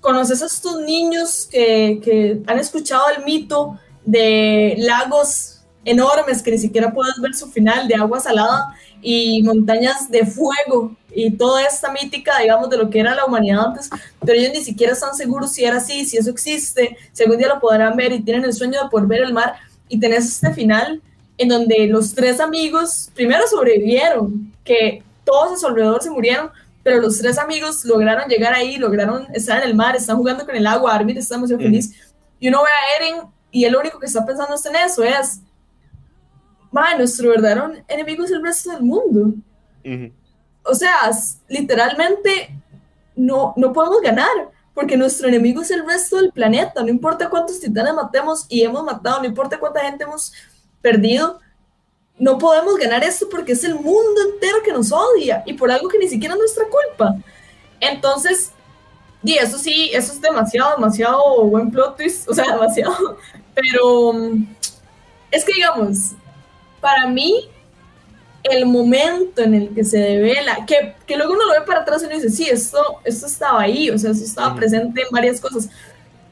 conoces a estos niños que, que, han escuchado el mito de lagos enormes que ni siquiera puedes ver su final, de agua salada y montañas de fuego y toda esta mítica, digamos, de lo que era la humanidad antes, pero ellos ni siquiera están seguros si era así, si eso existe, si algún día lo podrán ver y tienen el sueño de poder ver el mar y tenés este final en donde los tres amigos primero sobrevivieron, que todos a su alrededor se murieron, pero los tres amigos lograron llegar ahí, lograron estar en el mar, están jugando con el agua, Armin está demasiado feliz, y uno ve a Eren y el único que está pensando en eso es, man, nuestro verdadero enemigo es el resto del mundo. O sea, literalmente no, no podemos ganar, porque nuestro enemigo es el resto del planeta, no importa cuántos titanes matemos y hemos matado, no importa cuánta gente hemos perdido, no podemos ganar esto porque es el mundo entero que nos odia y por algo que ni siquiera es nuestra culpa. Entonces, y eso sí, eso es demasiado, demasiado buen plot twist, o sea, demasiado. Pero es que, digamos, para mí, el momento en el que se devela, que, que luego uno lo ve para atrás y uno dice, sí, esto, esto estaba ahí, o sea, eso estaba presente en varias cosas.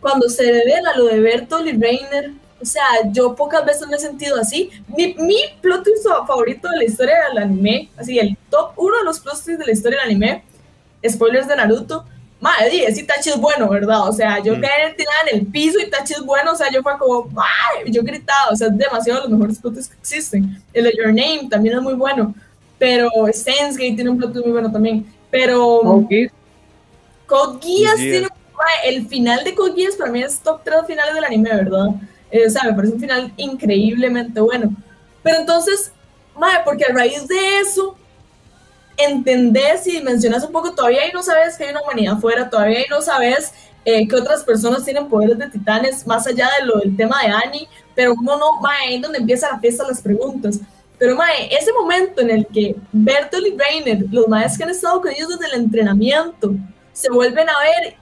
Cuando se devela lo de Bertolt y Reiner, o sea, yo pocas veces me he sentido así. Mi, mi plot twist favorito de la historia del anime, así, el top uno de los plot twists de la historia del anime, spoilers de Naruto, madre, ese Tachi es bueno, ¿verdad? O sea, yo mm. quedé tirada en el piso y Tachi es bueno, o sea, yo fue como, ¡ay! Yo gritaba, o sea, es demasiado los mejores plot twists que existen. El de Your Name también es muy bueno, pero Steins Gate tiene un plot muy bueno también, pero... Code Geass tiene... El final de Code Geass para mí es top 3 finales del anime, ¿verdad? Eh, o sea, me parece un final increíblemente bueno. Pero entonces, madre, porque a raíz de eso, entendés y dimensionas un poco, todavía ahí no sabes que hay una humanidad afuera, todavía ahí no sabes eh, que otras personas tienen poderes de titanes, más allá de lo del tema de Annie, pero uno no, mae, ahí donde empieza la fiesta las preguntas. Pero, mae, ese momento en el que Bertolt y Reiner, los maestros que han estado con ellos desde el entrenamiento, se vuelven a ver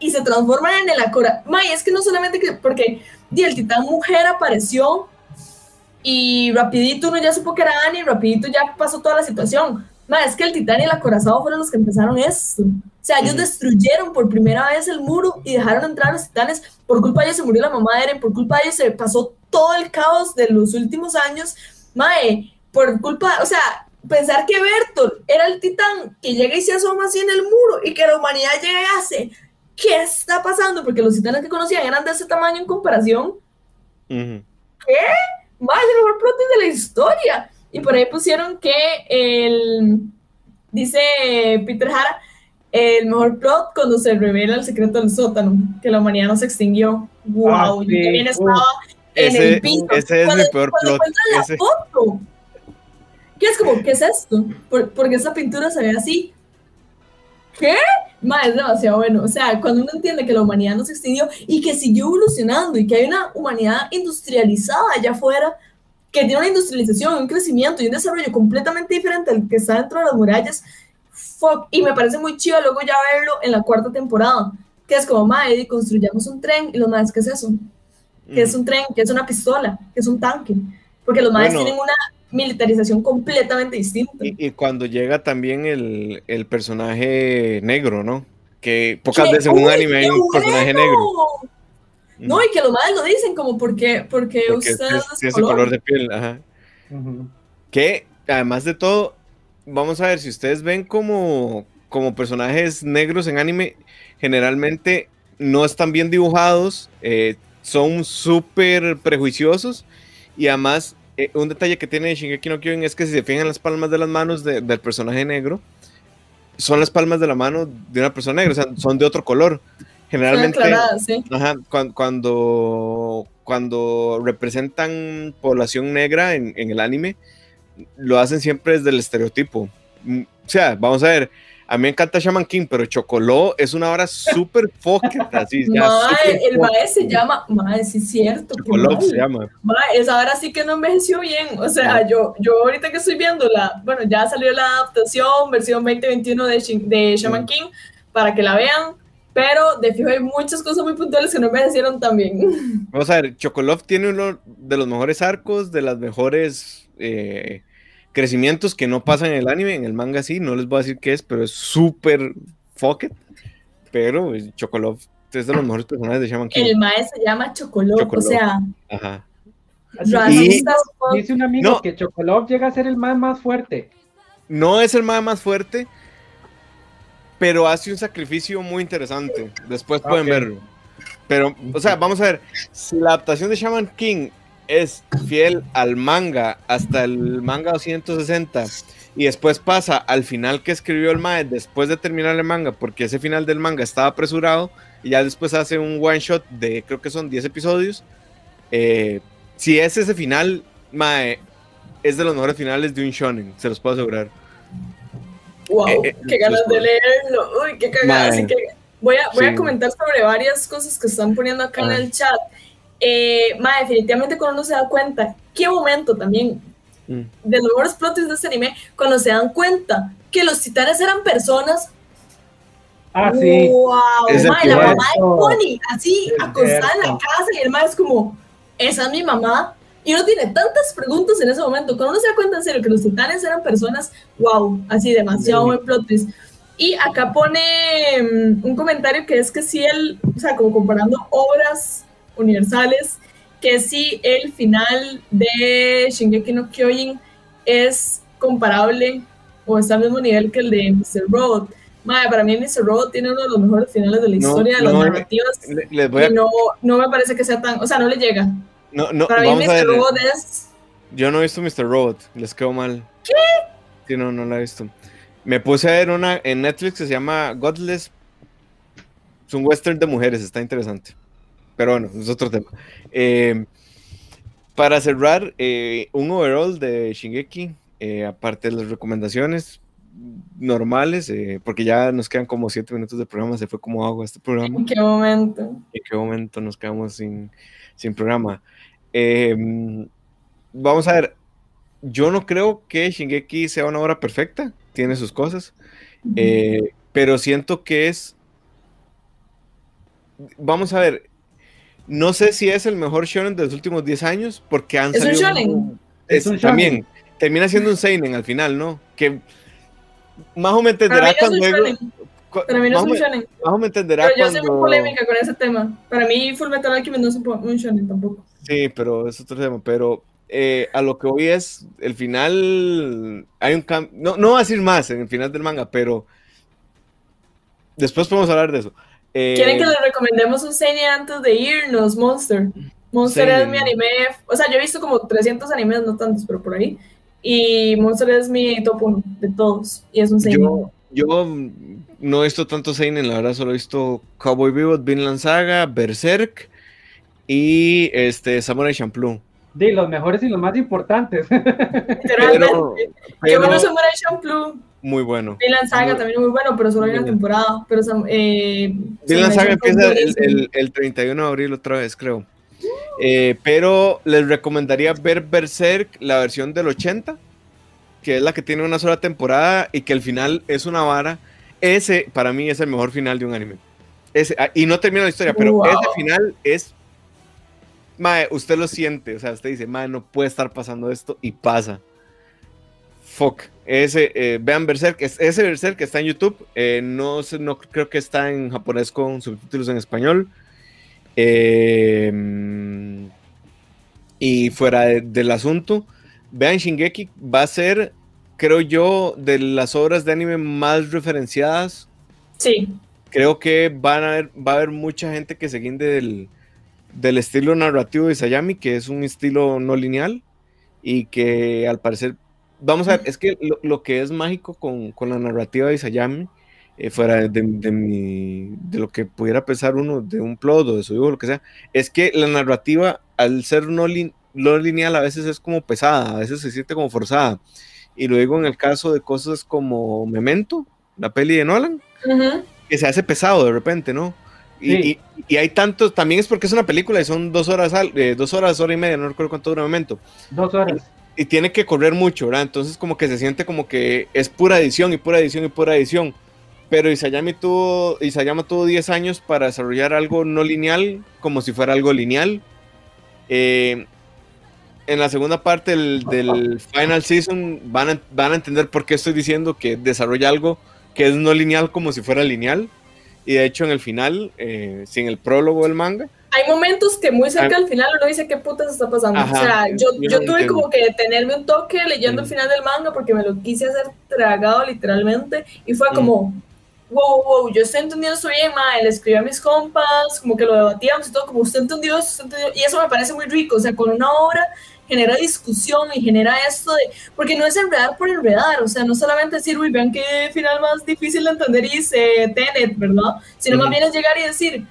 y se transforman en el Acora. May, es que no solamente que, porque di, el titán mujer apareció y rapidito uno ya supo que era Annie, rapidito ya pasó toda la situación. May, es que el titán y el acorazado fueron los que empezaron esto. O sea, ellos destruyeron por primera vez el muro y dejaron entrar a los titanes. Por culpa de ellos se murió la mamá de Eren, por culpa de ellos se pasó todo el caos de los últimos años. Mae, por culpa, o sea, pensar que Bertolt era el titán que llega y se asoma así en el muro y que la humanidad llega y hace ¿qué está pasando? Porque los titanes que conocían eran de ese tamaño en comparación. ¿Qué? Más el mejor plot de la historia. Y por ahí pusieron que el, dice Peter Jara, el mejor plot cuando se revela el secreto del sótano, que la humanidad no se extinguió. ¡Wow! Ah, Yo también estaba en el piso. Ese es mi peor plot. Ese. foto, ¿Qué es como, qué es esto? porque esa pintura se ve así. ¿Qué? Ma, es demasiado bueno. O sea, cuando uno entiende que la humanidad no se extinguió y que siguió evolucionando y que hay una humanidad industrializada allá afuera, que tiene una industrialización, un crecimiento y un desarrollo completamente diferente al que está dentro de las murallas, y me parece muy chido luego ya verlo en la cuarta temporada, que es como, madre, construyamos un tren, y los madres, ¿qué es eso? ¿Qué es un tren? ¿Qué es una pistola? ¿Qué es un tanque? Porque los madres tienen una militarización completamente distinta. Y, cuando llega también el, el, personaje negro, ¿no? Que pocas veces en un anime hay un personaje negro. No, y que los madres lo dicen como porque, porque, porque usted es, color. color de piel, ajá. Que además de todo, vamos a ver, si ustedes ven como, como personajes negros en anime, generalmente no están bien dibujados, eh, son súper prejuiciosos y además eh, un detalle que tiene Shingeki no Kyojin es que si se fijan las palmas de las manos del personaje negro, son las palmas de la mano de una persona negra, o sea, son de otro color. Generalmente, ¿sí? ajá, cuando, cuando, representan población negra en, en, el anime, lo hacen siempre desde el estereotipo. Mm, o sea, vamos a ver, a mí me encanta Shaman King, pero Chocoló es una hora súper pocket, así. Mae, el mae se llama, mae, sí es cierto. Chocoló se llama. Mae, esa hora sí que no envejeció bien. O sea, yo, yo ahorita que estoy viendo la, bueno, ya salió la adaptación, versión 2021 de, de Shaman King, para que la vean. Pero de fijo hay muchas cosas muy puntuales que no envejecieron tan bien. Vamos a ver, Chocolov tiene uno de los mejores arcos, de las mejores eh, crecimientos que no pasan en el anime, en el manga sí, no les voy a decir qué es, pero es súper fuck Pero Chocolov es de los mejores personajes de Shaman King. El maestro se llama Chocolov, o sea. Ajá. Y, dice un amigo que Chocolov llega a ser el más más fuerte. No es el más más fuerte, pero hace un sacrificio muy interesante. Después pueden verlo. Pero, o sea, vamos a ver, si la adaptación de Shaman King es fiel al manga hasta el manga 260 y después pasa al final que escribió el Mae después de terminar el manga, porque ese final del manga estaba apresurado y ya después hace un one shot de creo que son 10 episodios. Eh, si es ese final, Mae, es de los mejores finales de un shonen, se los puedo asegurar. Wow, eh, eh, qué ganas de leerlo. Uy, qué cagada. Así que voy a, voy a comentar sobre varias cosas que están poniendo acá en el chat eh, definitivamente cuando uno se da cuenta, qué momento también mm. de los mejores plots de este anime, cuando se dan cuenta que los titanes eran personas. Ah, sí. ¡Wow! la mamá de Pony, así acostada en la casa, y el mae es como, esa es mi mamá. Y uno tiene tantas preguntas en ese momento. Cuando uno se da cuenta en serio que los titanes eran personas, wow, así demasiado buen plot twist. Y acá pone mm, un comentario que es que si él, o sea, como comparando obras universales, que si el final de Shingeki no Kyojin es comparable o está al mismo nivel que el de Mr. Road. Madre, para mí Mr. Road tiene uno de los mejores finales de la historia de las narrativas y no, no me parece que sea tan, o sea, no le llega. No, no, para mí Mr. Road es... Yo no he visto Mr. Robot, les quedo mal. ¿Qué? Sí, no, no la he visto. Me puse a ver una en Netflix que se llama Godless. Es un western de mujeres, está interesante. Pero bueno, es otro tema. Eh, para cerrar, eh, un overall de Shingeki, eh, aparte de las recomendaciones normales, porque ya nos quedan como siete minutos de programa, se fue como agua este programa. ¿En qué momento? ¿En qué momento nos quedamos sin, sin programa? vamos a ver, yo no creo que Shingeki sea una obra perfecta, tiene sus cosas, pero siento que es... Vamos a ver, no sé si es el mejor shonen de los últimos 10 años, porque han ¿Es Un shonen? Es, un También, termina siendo un seinen al final, ¿no? Que más o menos entenderá cuando... Para mí no es un shonen. Más o menos entenderá pero yo soy muy polémica con ese tema. Para mí Full Metal Alchemist no es un shonen tampoco. Sí, pero es otro tema. Pero eh, a lo que voy es, el final, hay un cambio, no, no voy a decir más en el final del manga, pero después podemos hablar de eso. ¿Quieren que eh, les recomendemos un seinen antes de irnos? Monster. Monster es mi anime. O sea, yo he visto como 300 animes, no tantos, pero por ahí. Y Monster es mi top 1 de todos. Y es un seinen. Yo, yo no he visto tanto seinen, la verdad, solo he visto Cowboy Bebop, Vinland Saga, Berserk y este Samurai Champloo. De los mejores y los más importantes. Pero, Qué bueno Samurai Champloo. Muy bueno. Vinland Saga también es muy bueno, pero solo hay una temporada. Pero, eh, Saga empieza el, el, 31 de abril otra vez, creo. Eh, pero les recomendaría ver Berserk, la versión del 80, que es la que tiene una sola temporada y que el final es una vara. Ese, para mí, es el mejor final de un anime. Ese, ah, y no termina la historia, pero ese final es. Mae, usted lo siente, o sea, usted dice, mae, no puede estar pasando esto y pasa. Fuck. Ese, eh, vean Berserk, ese Berserk que está en YouTube, eh, no, no creo que está en japonés con subtítulos en español. Eh, y fuera del asunto, vean Shingeki, va a ser, creo yo, de las obras de anime más referenciadas. Sí. Creo que van a haber, va a haber mucha gente que se guinde del, del estilo narrativo de Sayami, que es un estilo no lineal y que al parecer, vamos a ver, es que lo, que es mágico con, con, la narrativa de Isayami, eh, fuera de, de, mi, de, lo que pudiera pensar uno de un plot o de su hijo, lo que sea, es que la narrativa, al ser no, no lineal, a veces es como pesada, a veces se siente como forzada. Y lo digo en el caso de cosas como Memento, la peli de Nolan, que se hace pesado de repente, ¿no? Y, y, hay tantos, también es porque es una película y son dos horas, eh, dos horas, hora y media, no recuerdo cuánto dura Memento. Dos horas. Y, tiene que correr mucho, ¿verdad? Entonces como que se siente como que es pura edición y pura edición y pura edición. Pero Isayama tuvo, Isayama tuvo 10 años para desarrollar algo no lineal, como si fuera algo lineal. Eh, en la segunda parte del, final season van a, van a entender por qué estoy diciendo que desarrolla algo que es no lineal como si fuera lineal. Y de hecho en el final, eh, sin el prólogo del manga, hay momentos que muy cerca al final uno dice qué putas está pasando. o sea, yo, yo, tuve como que detenerme un toque leyendo el final del manga porque me lo quise hacer tragado literalmente y fue como, wow, wow, yo estoy entendiendo esto bien, ma, le escribí a mis compas, como que lo debatíamos y todo, como usted entendió, usted entendió, y eso me parece muy rico, o sea, con una obra genera discusión y genera esto de, porque no es enredar por enredar, o sea, no solamente decir, uy, vean qué final más difícil de entender y se Tenet, ¿verdad? Sino más bien es llegar y decir,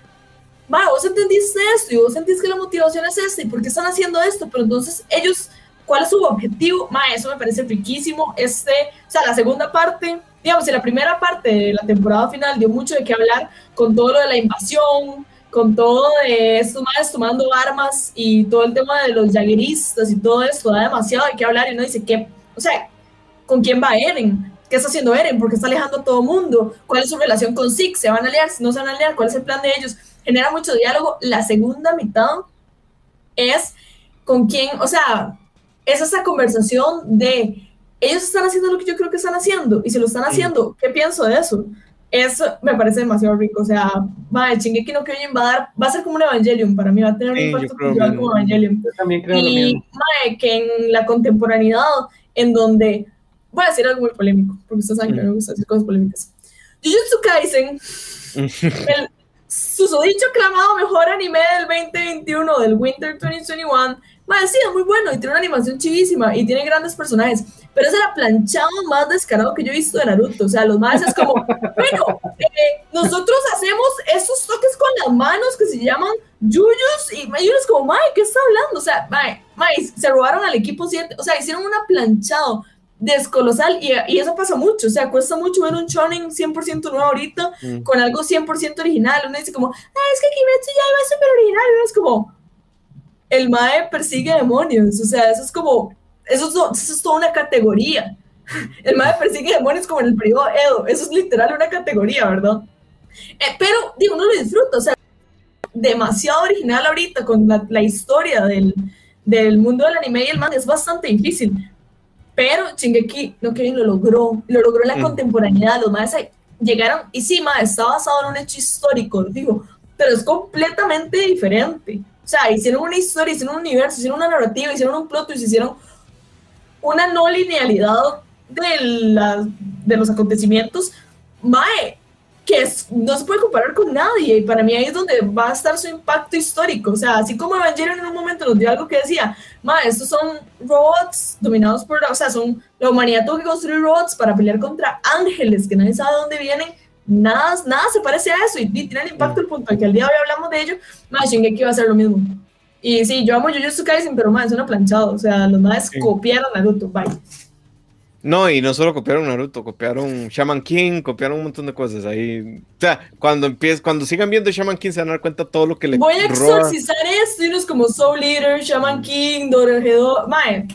ma, vos entendiste esto y vos sentís que la motivación es esta y por qué están haciendo esto, pero entonces ellos, ¿cuál es su objetivo? Ma, eso me parece riquísimo, este, o sea, la segunda parte, digamos, en la primera parte de la temporada final dio mucho de qué hablar con todo lo de la invasión, con todo de estos más tomando armas y todo el tema de los jagueristas y todo esto, da demasiado de qué hablar y uno dice, ¿qué? O sea, ¿con quién va Eren? ¿Qué está haciendo Eren? ¿Por qué está alejando a todo mundo? ¿Cuál es su relación con Six? ¿Se van a aliar? ¿No se van a aliar? ¿Cuál es el plan de ellos? Genera mucho diálogo. La segunda mitad es con quién, o sea, es esa conversación de ellos están haciendo lo que yo creo que están haciendo y si lo están haciendo, ¿qué pienso de eso? eso me parece demasiado rico. O sea, va, el Shingeki no Kyojin va a dar, va a ser como un Evangelion para mí, va a tener un impacto cultural como Evangelion. Yo también creo y mae, que en la contemporaneidad, en donde, voy a decir algo muy polémico, porque ustedes saben que me gusta decir cosas polémicas. Jujutsu Kaisen, el susodicho clamado mejor anime del 2021, del Winter 2021, mae, sí, es muy bueno y tiene una animación chivísima y tiene grandes personajes pero es el aplanchado más descarado que yo he visto de Naruto. O sea, los más es como, bueno, eh, nosotros hacemos esos toques con las manos que se llaman yuyos y uno es como, Mae, ¿qué está hablando? O sea, Mae, se robaron al equipo 7, o sea, hicieron un aplanchado descolosal y, y, eso pasa mucho, o sea, cuesta mucho ver un shonen 100% nuevo ahorita mm. con algo 100% original, uno dice como, ah, es que Kimetsu ya iba súper original, y uno es como, el Mae persigue demonios, o sea, eso es como, eso es, toda una categoría. El mae persigue demonios como en el periodo Edo. Eso es literal una categoría, ¿verdad? Eh, pero, digo, no lo disfruto. O sea, demasiado original ahorita con la, historia del, del, mundo del anime y el manga. Es bastante difícil. Pero Shingeki no que lo logró. Lo logró en la mm. contemporaneidad. Los maes llegaron. Y sí, mae, está basado en un hecho histórico, digo. Pero es completamente diferente. O sea, hicieron una historia, hicieron un universo, hicieron una narrativa, hicieron un plot y se hicieron una no linealidad de, la, de los acontecimientos, mae, que no se puede comparar con nadie. Y para mí ahí es donde va a estar su impacto histórico. O sea, así como Evangelion en un momento nos dio algo que decía, mae, estos son robots dominados por, o sea, son, la humanidad tuvo que construir robots para pelear contra ángeles que nadie sabe de dónde vienen. Nada, nada se parece a eso y, tiene el impacto al punto de que al día de hoy hablamos de ello, mae, Shingeki va a ser lo mismo. Y sí, yo amo Jujutsu Kaisen, pero más es una planchado. O sea, los más copiaron Naruto, bye. No, y no solo copiaron Naruto, copiaron Shaman King, copiaron un montón de cosas ahí. O sea, cuando empiece, cuando sigan viendo Shaman King se van a dar cuenta todo lo que le Voy a exorcizar esto y como Soul Leader, Shaman King, Dorohedoro, mae.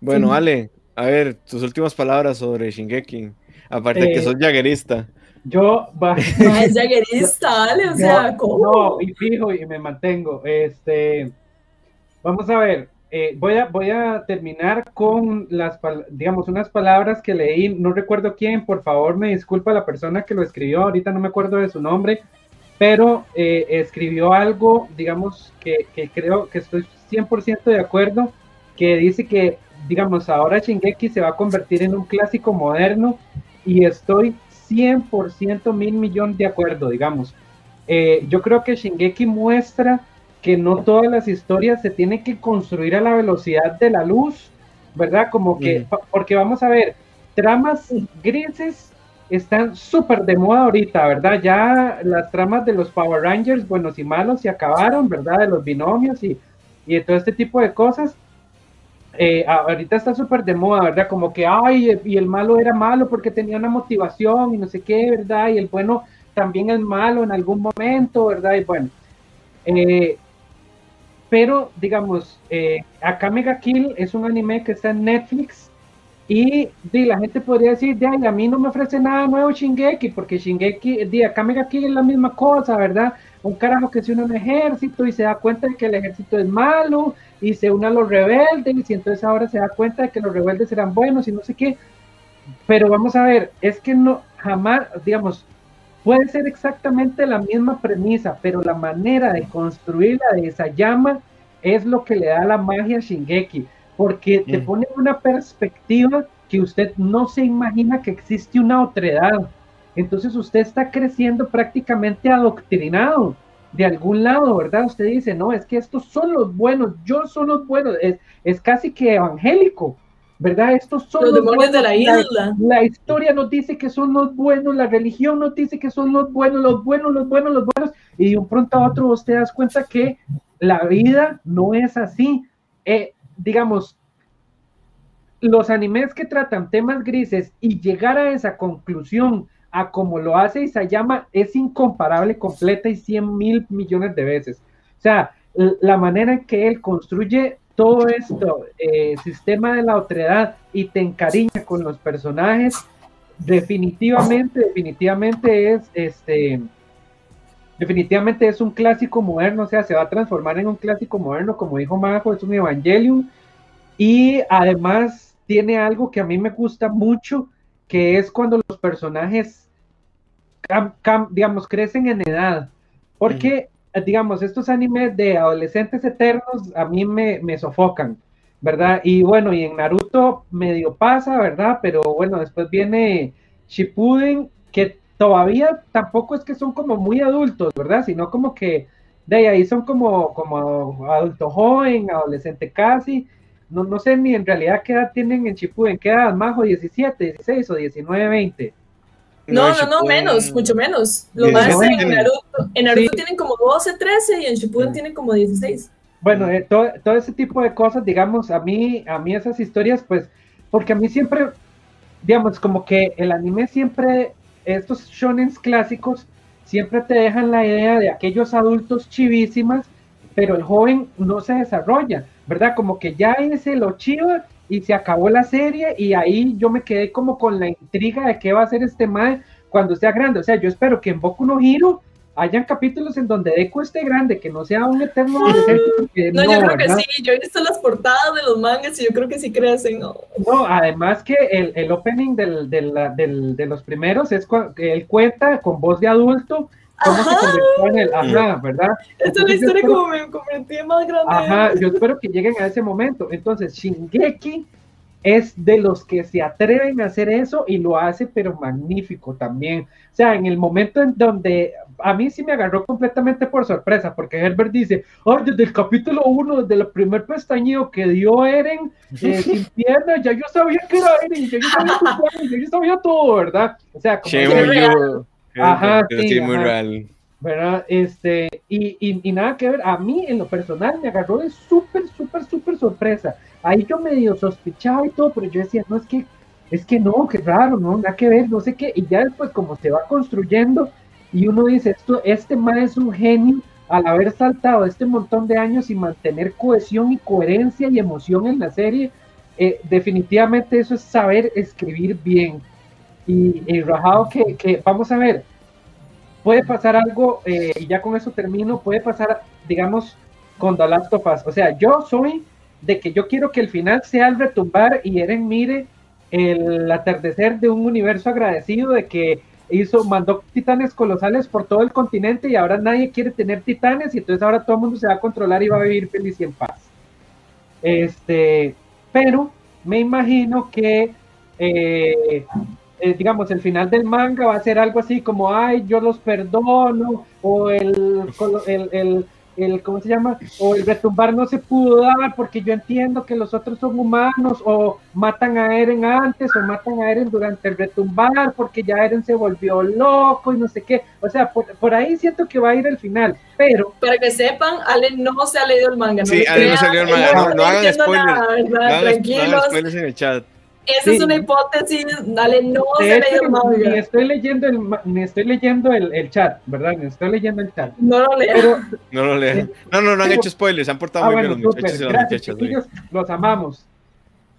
Bueno, Ale, a ver, tus últimas palabras sobre Shingeki. Aparte de que eh, sos jaguerista. Yo va, es jaguerista, dale, o sea, ¿cómo? No, y fijo y me mantengo. Este, vamos a ver, eh, voy, a, voy a terminar con las, digamos, unas palabras que leí, no recuerdo quién, por favor me disculpa la persona que lo escribió, ahorita no me acuerdo de su nombre, pero eh, escribió algo, digamos, que, que creo que estoy 100% de acuerdo, que dice que, digamos, ahora Shingeki se va a convertir en un clásico moderno y estoy 100% mil millón de acuerdo, digamos. Eh, yo creo que Shingeki muestra que no todas las historias se tienen que construir a la velocidad de la luz, ¿verdad? Como que, porque vamos a ver, tramas grises están súper de moda ahorita, ¿verdad? Ya las tramas de los Power Rangers, buenos y malos, se acabaron, ¿verdad? De los binomios y, y de todo este tipo de cosas. Eh, ahorita está súper de moda, ¿verdad? Como que, ay, y el malo era malo porque tenía una motivación y no sé qué, ¿verdad? Y el bueno también es malo en algún momento, ¿verdad? Y bueno, eh, pero digamos, eh, Mega Kill es un anime que está en Netflix y la gente podría decir, de a mí no me ofrece nada nuevo Shingeki, porque Shingeki, de Mega Kill es la misma cosa, ¿verdad? Un carajo que se une a un ejército y se da cuenta de que el ejército es malo y se une a los rebeldes y entonces ahora se da cuenta de que los rebeldes eran buenos y no sé qué. Pero vamos a ver, es que no, jamás, digamos, Puede ser exactamente la misma premisa, pero la manera de construirla de esa llama es lo que le da la magia a Shingeki, porque te mm. pone una perspectiva que usted no se imagina que existe una otredad. Entonces usted está creciendo prácticamente adoctrinado de algún lado, ¿verdad? Usted dice, no, es que estos son los buenos, yo son los buenos, es, es casi que evangélico, ¿verdad? Estos son los, demonios de la isla. La, historia nos dice que son los buenos, la religión nos dice que son los buenos, los buenos, los buenos, los buenos, y de un pronto a otro usted das cuenta que la vida no es así. Eh, digamos, los animes que tratan temas grises y llegar a esa conclusión a como lo hace Isayama es incomparable completa y 100 mil millones de veces. O sea, la manera en que él construye todo esto, eh, sistema de la otredad y te encariña con los personajes, definitivamente, definitivamente es este definitivamente es un clásico moderno, o sea, se va a transformar en un clásico moderno, como dijo Majo, es un Evangelium, y además tiene algo que a mí me gusta mucho, que es cuando los personajes, digamos, crecen en edad, porque digamos, estos animes de adolescentes eternos a mí me, me, sofocan, ¿verdad? Y bueno, y en Naruto medio pasa, ¿verdad? Pero bueno, después viene Shippuden, que todavía tampoco es que son como muy adultos, ¿verdad? Sino como que de ahí son como, como adulto joven, adolescente casi. No, no sé ni en realidad qué edad tienen en Shippuden, qué edad, más o 17, 16 o 19, 20. No, no, no, menos, mucho menos. Lo más en Naruto, en Naruto tienen como 12, 13 y en Shippuden tienen como 16. Bueno, eh, todo, todo, ese tipo de cosas, digamos, a mí, a mí esas historias, pues, porque a mí siempre, digamos, como que el anime siempre, estos shonens clásicos, siempre te dejan la idea de aquellos adultos chivísimas, pero el joven no se desarrolla, ¿verdad? Como que ya es el chiva y se acabó la serie y ahí yo me quedé como con la intriga de qué va a hacer este mae cuando sea grande. O sea, yo espero que en Boku no Hiro hayan capítulos en donde Deku esté grande, que no sea un eterno No, yo creo que sí, yo he visto las portadas de los mangas y yo creo que sí crecen. No, no además que el, el opening del, del, del, de los primeros es que él cuenta con voz de adulto cómo se convirtió en el ajá, ¿verdad? Esta es la historia como me convertí más grande. Ajá, yo espero que lleguen a ese momento. Entonces, Shingeki es de los que se atreven a hacer eso y lo hace, pero magnífico también. O sea, en el momento en donde a mí sí me agarró completamente por sorpresa, porque Herbert dice, oh, desde el capítulo 1, desde el primer pestañeo que dio Eren eh, sin pierna, ya yo sabía que era Eren, ya yo sabía, ya yo sabía todo, ¿verdad? O sea, como... Ajá, sí, muy real. ¿verdad? Este, y, y, nada que ver, a mí en lo personal me agarró de súper, súper, súper sorpresa. Ahí yo medio sospechaba y todo, pero yo decía, no, es que, es que no, qué raro, no, nada que ver, no sé qué. Y ya después, como se va construyendo, y uno dice, esto, este man es un genio al haber saltado este montón de años y mantener cohesión y coherencia y emoción en la serie, eh, definitivamente eso es saber escribir bien. Y, y rajado que, vamos a ver, puede pasar algo, eh, y ya con eso termino, puede pasar, digamos, con The Last. O sea, yo soy de que yo quiero que el final sea el retumbar y Eren mire el atardecer de un universo agradecido de que hizo, mandó titanes colosales por todo el continente y ahora nadie quiere tener titanes y entonces ahora todo el mundo se va a controlar y va a vivir feliz y en paz. Este, pero me imagino que eh, eh, digamos, el final del manga va a ser algo así como, ay, yo los perdono, o el, el, el, ¿cómo se llama? O el retumbar no se pudo dar porque yo entiendo que los otros son humanos, o matan a Eren antes, o matan a Eren durante el retumbar porque ya Eren se volvió loco y no sé qué. O sea, por, ahí siento que va a ir el final, pero... Para que sepan, Ale no se ha leído el manga. Sí, Ale no se ha leído el manga, no, hagan spoilers. no hagan spoilers en el chat. Esa es una hipótesis, dale, no se hecho, ni estoy leyendo el ni estoy leyendo el, el, chat, ¿verdad? Ni estoy leyendo el chat. No lo leo. no lo leo. No, no, no han hecho spoilers, han portado ah, muy bien los muchachos y las muchachas. Los amamos.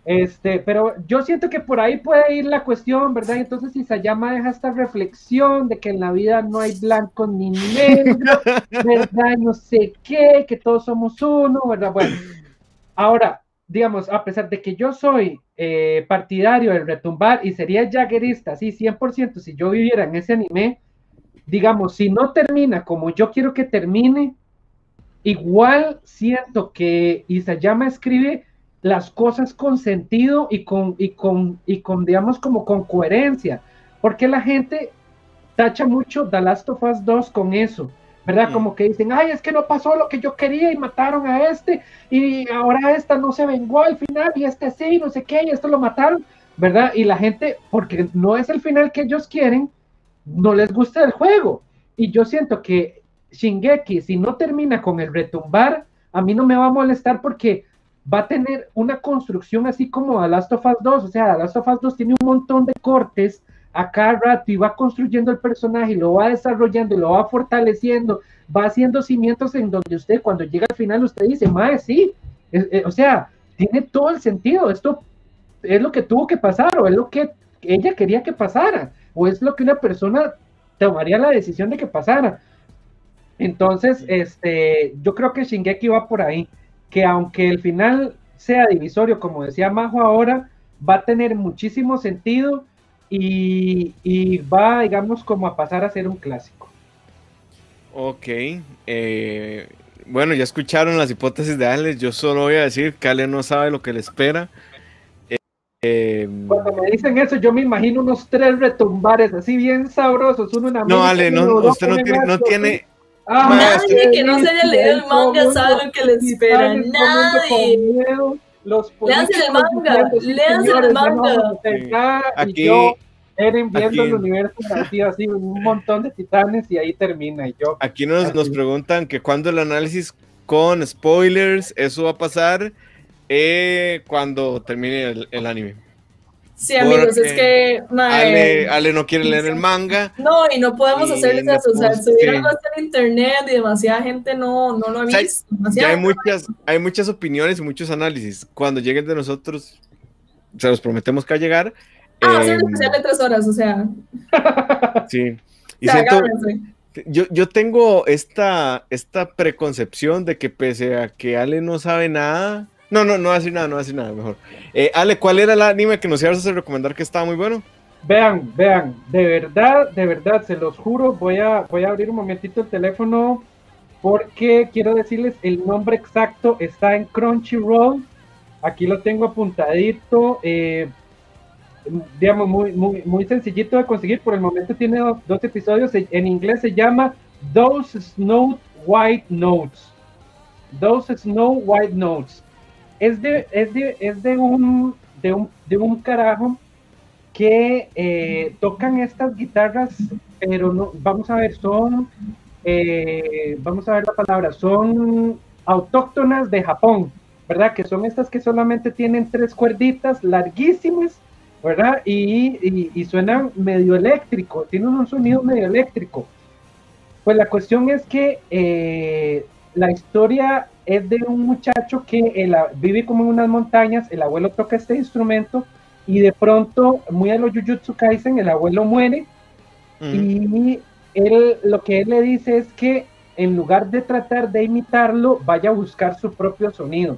Este, pero yo siento que por ahí puede ir la cuestión, ¿verdad? Entonces Isayama deja esta reflexión de que en la vida no hay blanco ni negro, ¿verdad? No sé qué, que todos somos uno, ¿verdad? Bueno, ahora, digamos, a pesar de que yo soy eh, partidario del retumbar y sería jaggerista, sí, 100%, si yo viviera en ese anime, digamos, si no termina como yo quiero que termine, igual siento que Isayama escribe las cosas con sentido y con, y con, y con, digamos, como con coherencia, porque la gente tacha mucho The Last of Us 2 con eso ¿verdad? Mm. Como que dicen, ay, es que no pasó lo que yo quería y mataron a este y ahora esta no se vengó al final y este sí, no sé qué, y esto lo mataron, ¿verdad? Y la gente, porque no es el final que ellos quieren, no les gusta el juego. Y yo siento que Shingeki, si no termina con el retumbar, a mí no me va a molestar porque va a tener una construcción así como a Last of Us 2, o sea, Last of Us 2 tiene un montón de cortes a cada rato y va construyendo el personaje, lo va desarrollando, y lo va fortaleciendo, va haciendo cimientos en donde usted cuando llega al final usted dice, mae, sí, o sea, tiene todo el sentido, esto es lo que tuvo que pasar o es lo que ella quería que pasara o es lo que una persona tomaría la decisión de que pasara. Entonces, este, yo creo que Shingeki va por ahí, que aunque el final sea divisorio, como decía Majo ahora, va a tener muchísimo sentido y, va, digamos, como a pasar a ser un clásico. Ok. Eh, bueno, ya escucharon las hipótesis de Alex. Yo solo voy a decir que Ale no sabe lo que le espera. Eh, Cuando me dicen eso, yo me imagino unos tres retumbares así bien sabrosos. Uno una no, Ale, no, usted no tiene. No tiene ah, nadie que no se haya leído el manga sabe lo que le espera. Nadie. Lean el manga, lean el manga. Aquí, yo, Eren viendo el universo así, un montón de titanes y ahí termina. Y yo, aquí nos, nos preguntan que cuando el análisis con spoilers, eso va a pasar eh, cuando termine el anime. Sí, amigos, es que. Ale, no quiere leer el manga. No, y no podemos hacer eso. O sea, si hubiera en internet y demasiada gente no, no lo ha visto. ya hay muchas, hay muchas opiniones y muchos análisis. Cuando lleguen de nosotros, se los prometemos que va a llegar. Ah, va a ser especial de tres horas, o sea. Sí. Y siento, yo, yo tengo esta, esta preconcepción de que pese a que Ale no sabe nada, no, no, no va a decir nada, no va a decir nada, mejor. Eh, Ale, ¿cuál era el anime que nos ibas a recomendar que estaba muy bueno? Vean, vean, de verdad, de verdad, se los juro, voy a, voy a abrir un momentito el teléfono porque quiero decirles el nombre exacto, está en Crunchyroll, aquí lo tengo apuntadito, eh, digamos, muy, muy, muy sencillito de conseguir, por el momento tiene dos, dos episodios, en inglés se llama Those Snow White Notes, Those Snow White Notes. Es de, es de, es de, un, de, un, de un carajo que eh, tocan estas guitarras, pero no, vamos a ver, son, eh, vamos a ver la palabra, son autóctonas de Japón, ¿verdad? Que son estas que solamente tienen tres cuerditas larguísimas, ¿verdad? Y, y, suenan medio eléctrico, tienen un sonido medio eléctrico. Pues la cuestión es que eh, la historia es de un muchacho que vive como en unas montañas, el abuelo toca este instrumento y de pronto, muy a lo Jujutsu Kaisen, el abuelo muere y él lo que él le dice es que en lugar de tratar de imitarlo, vaya a buscar su propio sonido.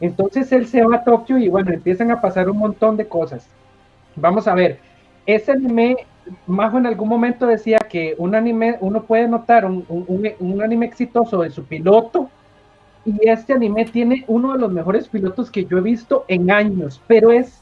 Entonces él se va a Tokio y bueno, empiezan a pasar un montón de cosas. Vamos a ver, ese anime, Majo en algún momento decía que un anime, uno puede notar un, un anime exitoso de su piloto y este anime tiene uno de los mejores pilotos que yo he visto en años, pero es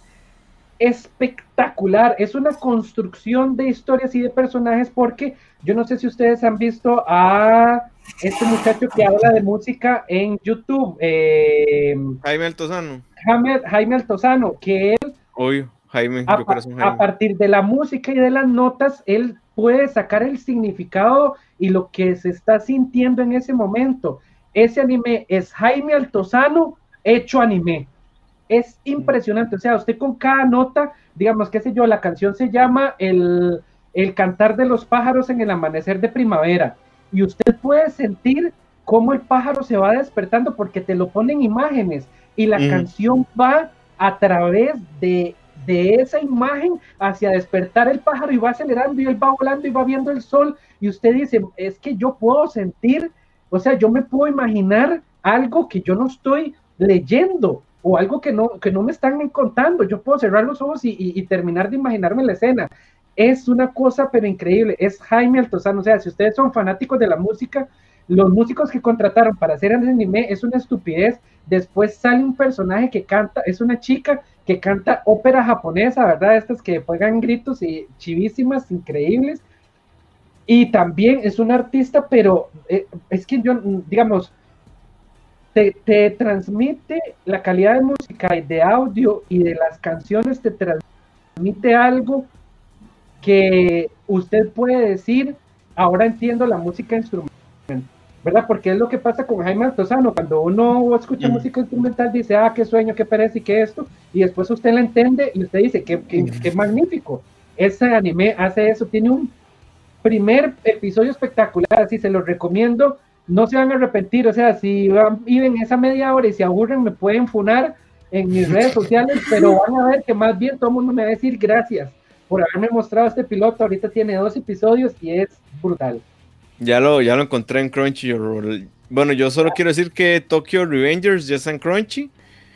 espectacular, es una construcción de historias y de personajes porque yo no sé si ustedes han visto a este muchacho que habla de música en YouTube. Eh, Jaime Altozano. Jaime, Jaime Altozano, que él... Obvio, Jaime, a, a partir de la música y de las notas, él puede sacar el significado y lo que se está sintiendo en ese momento. Ese anime es Jaime Altozano hecho anime. Es impresionante. O sea, usted con cada nota, digamos, qué sé yo, la canción se llama el, el cantar de los pájaros en el amanecer de primavera. Y usted puede sentir cómo el pájaro se va despertando porque te lo ponen imágenes y la canción va a través de, de, esa imagen hacia despertar el pájaro y va acelerando y él va volando y va viendo el sol y usted dice, es que yo puedo sentir, o sea, yo me puedo imaginar algo que yo no estoy leyendo o algo que no, que no me están contando. Yo puedo cerrar los ojos y, terminar de imaginarme la escena. Es una cosa, pero increíble. Es Jaime Altozano. O sea, si ustedes son fanáticos de la música, los músicos que contrataron para hacer el anime es una estupidez. Después sale un personaje que canta, es una chica que canta ópera japonesa, ¿verdad? Estas que juegan gritos y chivísimas, increíbles. Y también es un artista, pero eh, es que yo, digamos, te, transmite la calidad de música y de audio y de las canciones, te transmite algo que usted puede decir, ahora entiendo la música instrumental, ¿verdad? Porque es lo que pasa con Jaime Altozano, cuando uno escucha música instrumental dice, ah, qué sueño, qué pereza y qué esto, y después usted la entiende y usted dice, qué, qué magnífico, ese anime hace eso, tiene un primer episodio espectacular, así se lo recomiendo, no se van a arrepentir, o sea, si van, viven esa media hora y se aburren, me pueden funar en mis redes sociales, pero van a ver que más bien todo el mundo me va a decir gracias por haberme mostrado este piloto, ahorita tiene dos episodios y es brutal. Ya lo, ya lo encontré en Crunchyroll. Bueno, yo solo quiero decir que Tokyo Revengers ya está en Crunchy.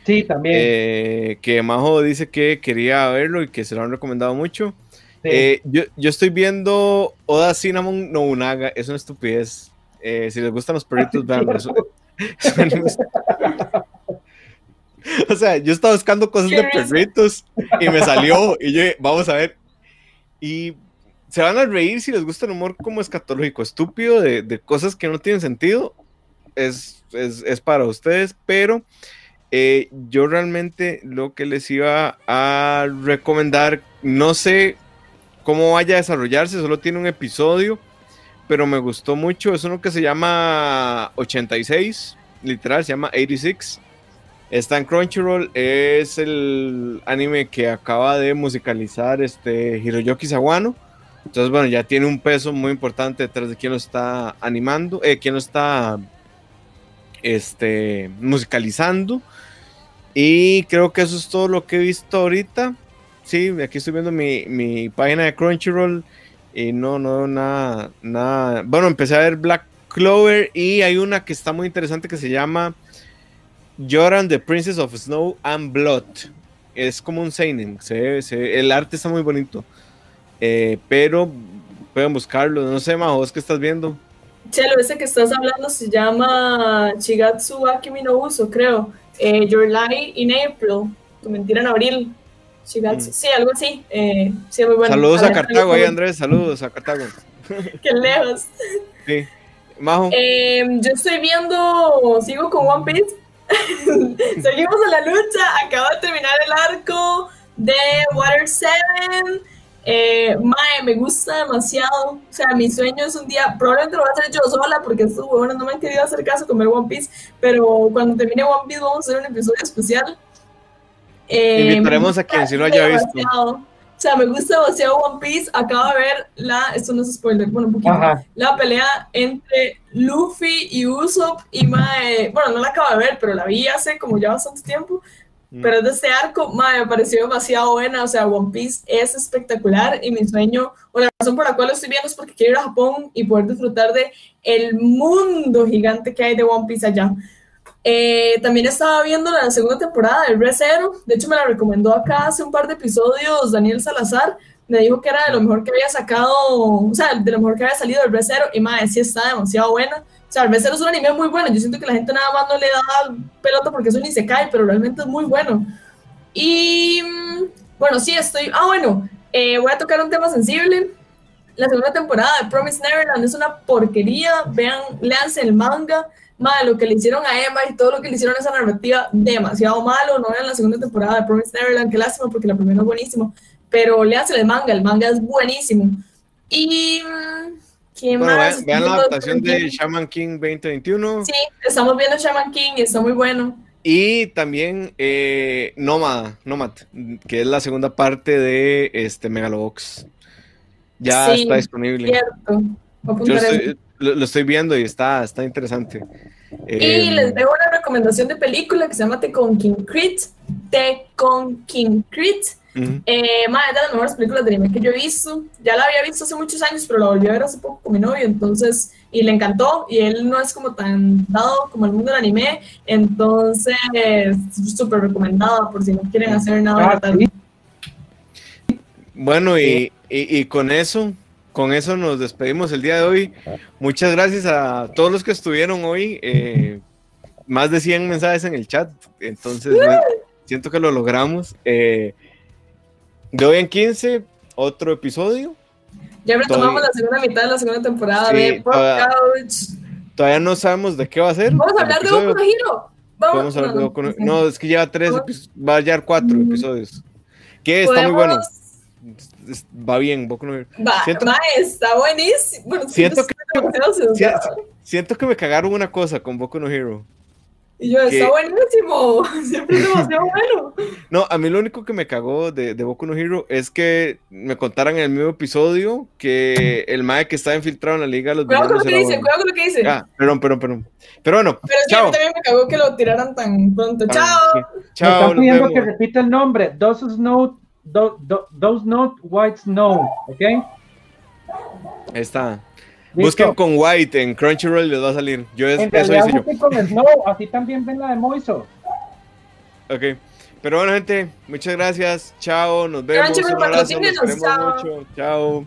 Sí, también. Eh, que Majo dice que quería verlo y que se lo han recomendado mucho. Eh, yo, yo, estoy viendo Oda Cinnamon Nobunaga, es una estupidez. Eh, si les gustan los perritos, vean. o sea, yo estaba buscando cosas de perritos y me salió y yo, vamos a ver. Y se van a reír si les gusta el humor como escatológico, estúpido, de, de cosas que no tienen sentido. Es, es, es para ustedes, pero eh, yo realmente lo que les iba a recomendar, no sé cómo vaya a desarrollarse, solo tiene un episodio pero me gustó mucho. Es uno que se llama 86, literal, se llama 86. Está en Crunchyroll, es el anime que acaba de musicalizar este Hiroyuki Sawano. Entonces, bueno, ya tiene un peso muy importante detrás de quien lo está animando, eh, quien lo está este, musicalizando. Y creo que eso es todo lo que he visto ahorita. Sí, aquí estoy viendo mi, mi página de Crunchyroll y no, no, nada, nada. Bueno, empecé a ver Black Clover y hay una que está muy interesante que se llama Joran the Princess of Snow and Blood. Es como un seinen, se, se, el arte está muy bonito. Eh, pero pueden buscarlo, no sé, Majo, ¿qué estás viendo? Chelo, ese que estás hablando se llama Chigatsu Akimi no Uso, creo. Eh, Your Lie in April, tu mentira en abril. Mm. Sí, algo así. Eh, sí, muy bueno. Saludos a, Cartago ahí, Andrés. Saludos a Cartago. Qué lejos. Sí. Majo. Eh, yo estoy viendo, sigo con One Piece. Seguimos en la lucha. Acabo de terminar el arco de Water 7. Eh, mae, me gusta demasiado. O sea, mi sueño es un día, probablemente lo voy a hacer yo sola porque estos huevones no me han querido hacer caso con ver One Piece. Pero cuando termine One Piece, vamos a hacer un episodio especial eh, Invitaremos a quien si no haya visto. O sea, me gusta demasiado One Piece. Acabo de ver la, esto no es spoiler, bueno, un poquito, la pelea entre Luffy y Usopp y Mae, bueno, no la acabo de ver, pero la vi hace como ya bastante tiempo. Mm. Pero de este arco, mae, me pareció demasiado buena. O sea, One Piece es espectacular y mi sueño, o la razón por la cual lo estoy viendo es porque quiero ir a Japón y poder disfrutar de el mundo gigante que hay de One Piece allá. Eh, también estaba viendo la segunda temporada de Re Zero. De hecho, me la recomendó acá hace un par de episodios Daniel Salazar. Me dijo que era de lo mejor que había sacado, o sea, de lo mejor que había salido el Re Zero. Y más, sí está demasiado buena. O sea, el Re Zero es un anime muy bueno. Yo siento que la gente nada más no le da pelota porque eso ni se cae, pero realmente es muy bueno. Y mm, Bueno, sí, estoy. Ah, bueno, eh, voy a tocar un tema sensible. La segunda temporada de Promise Neverland es una porquería. Vean, léanse el manga. Malo, lo que le hicieron a Emma y todo lo que le hicieron a esa narrativa, demasiado malo. No vean la segunda temporada de Promise Neverland, qué lástima, porque la primera es buenísimo. Pero léanse el manga, el manga es buenísimo. Y. Mm, ¿Qué más? Vean, la adaptación de Shaman King 2021. Sí, estamos viendo Shaman King y está muy bueno. Y también eh, Nomad, Nomad, que es la segunda parte de este Megalobox. Ya está disponible. Cierto. Yo lo, estoy viendo y está, está interesante. Y em, les dejo una recomendación de película que se llama The King Crit. The King Crit. eh, más de las mejores películas de anime que yo he visto. Ya la había visto hace muchos años, pero la volví a ver hace poco con mi novio, entonces, y le encantó. Y él no es como tan dado como el mundo del anime, entonces, súper recomendada por si no quieren hacer nada. Ah, bueno, y, y, y con eso con eso nos despedimos el día de hoy. Muchas gracias a todos los que estuvieron hoy. Eh, más de 100 mensajes en el chat. Entonces, siento que lo logramos. Eh, de hoy en 15, otro episodio. Ya retomamos la segunda mitad de la segunda temporada de todavía, todavía, no sabemos de qué va a ser. Vamos a hablar de Boku no Hero. Vamos, a hablar de Boku no, no, es que lleva tres, va a llevar cuatro episodios. Que está muy bueno va bien, Boku no Va, siento, está buenísimo. siento, que, siento, que me cagaron una cosa con Boku no Hero. Y yo, está buenísimo, siempre es demasiado bueno. No, a mí lo único que me cagó de, de Boku no Hero es que me contaran en el mismo episodio que el Mae que estaba infiltrado en la liga los Cuidado con lo que dice, cuidado con lo que dice. Ah, perdón, perdón, perdón. Pero bueno, Pero sí, a mí también me cagó que lo tiraran tan pronto. Ah, chao. Chao. Me están pidiendo que repita el nombre. Dos Snow do, do, those not white snow, ¿ok? Ahí está. Busquen con White en Crunchyroll les va a salir. Yo es, en eso hice yo. con Snow, así también ven la de Moiso. Ok. Pero bueno, gente, muchas gracias. Chao, nos vemos. Un abrazo, vemos mucho. Chao.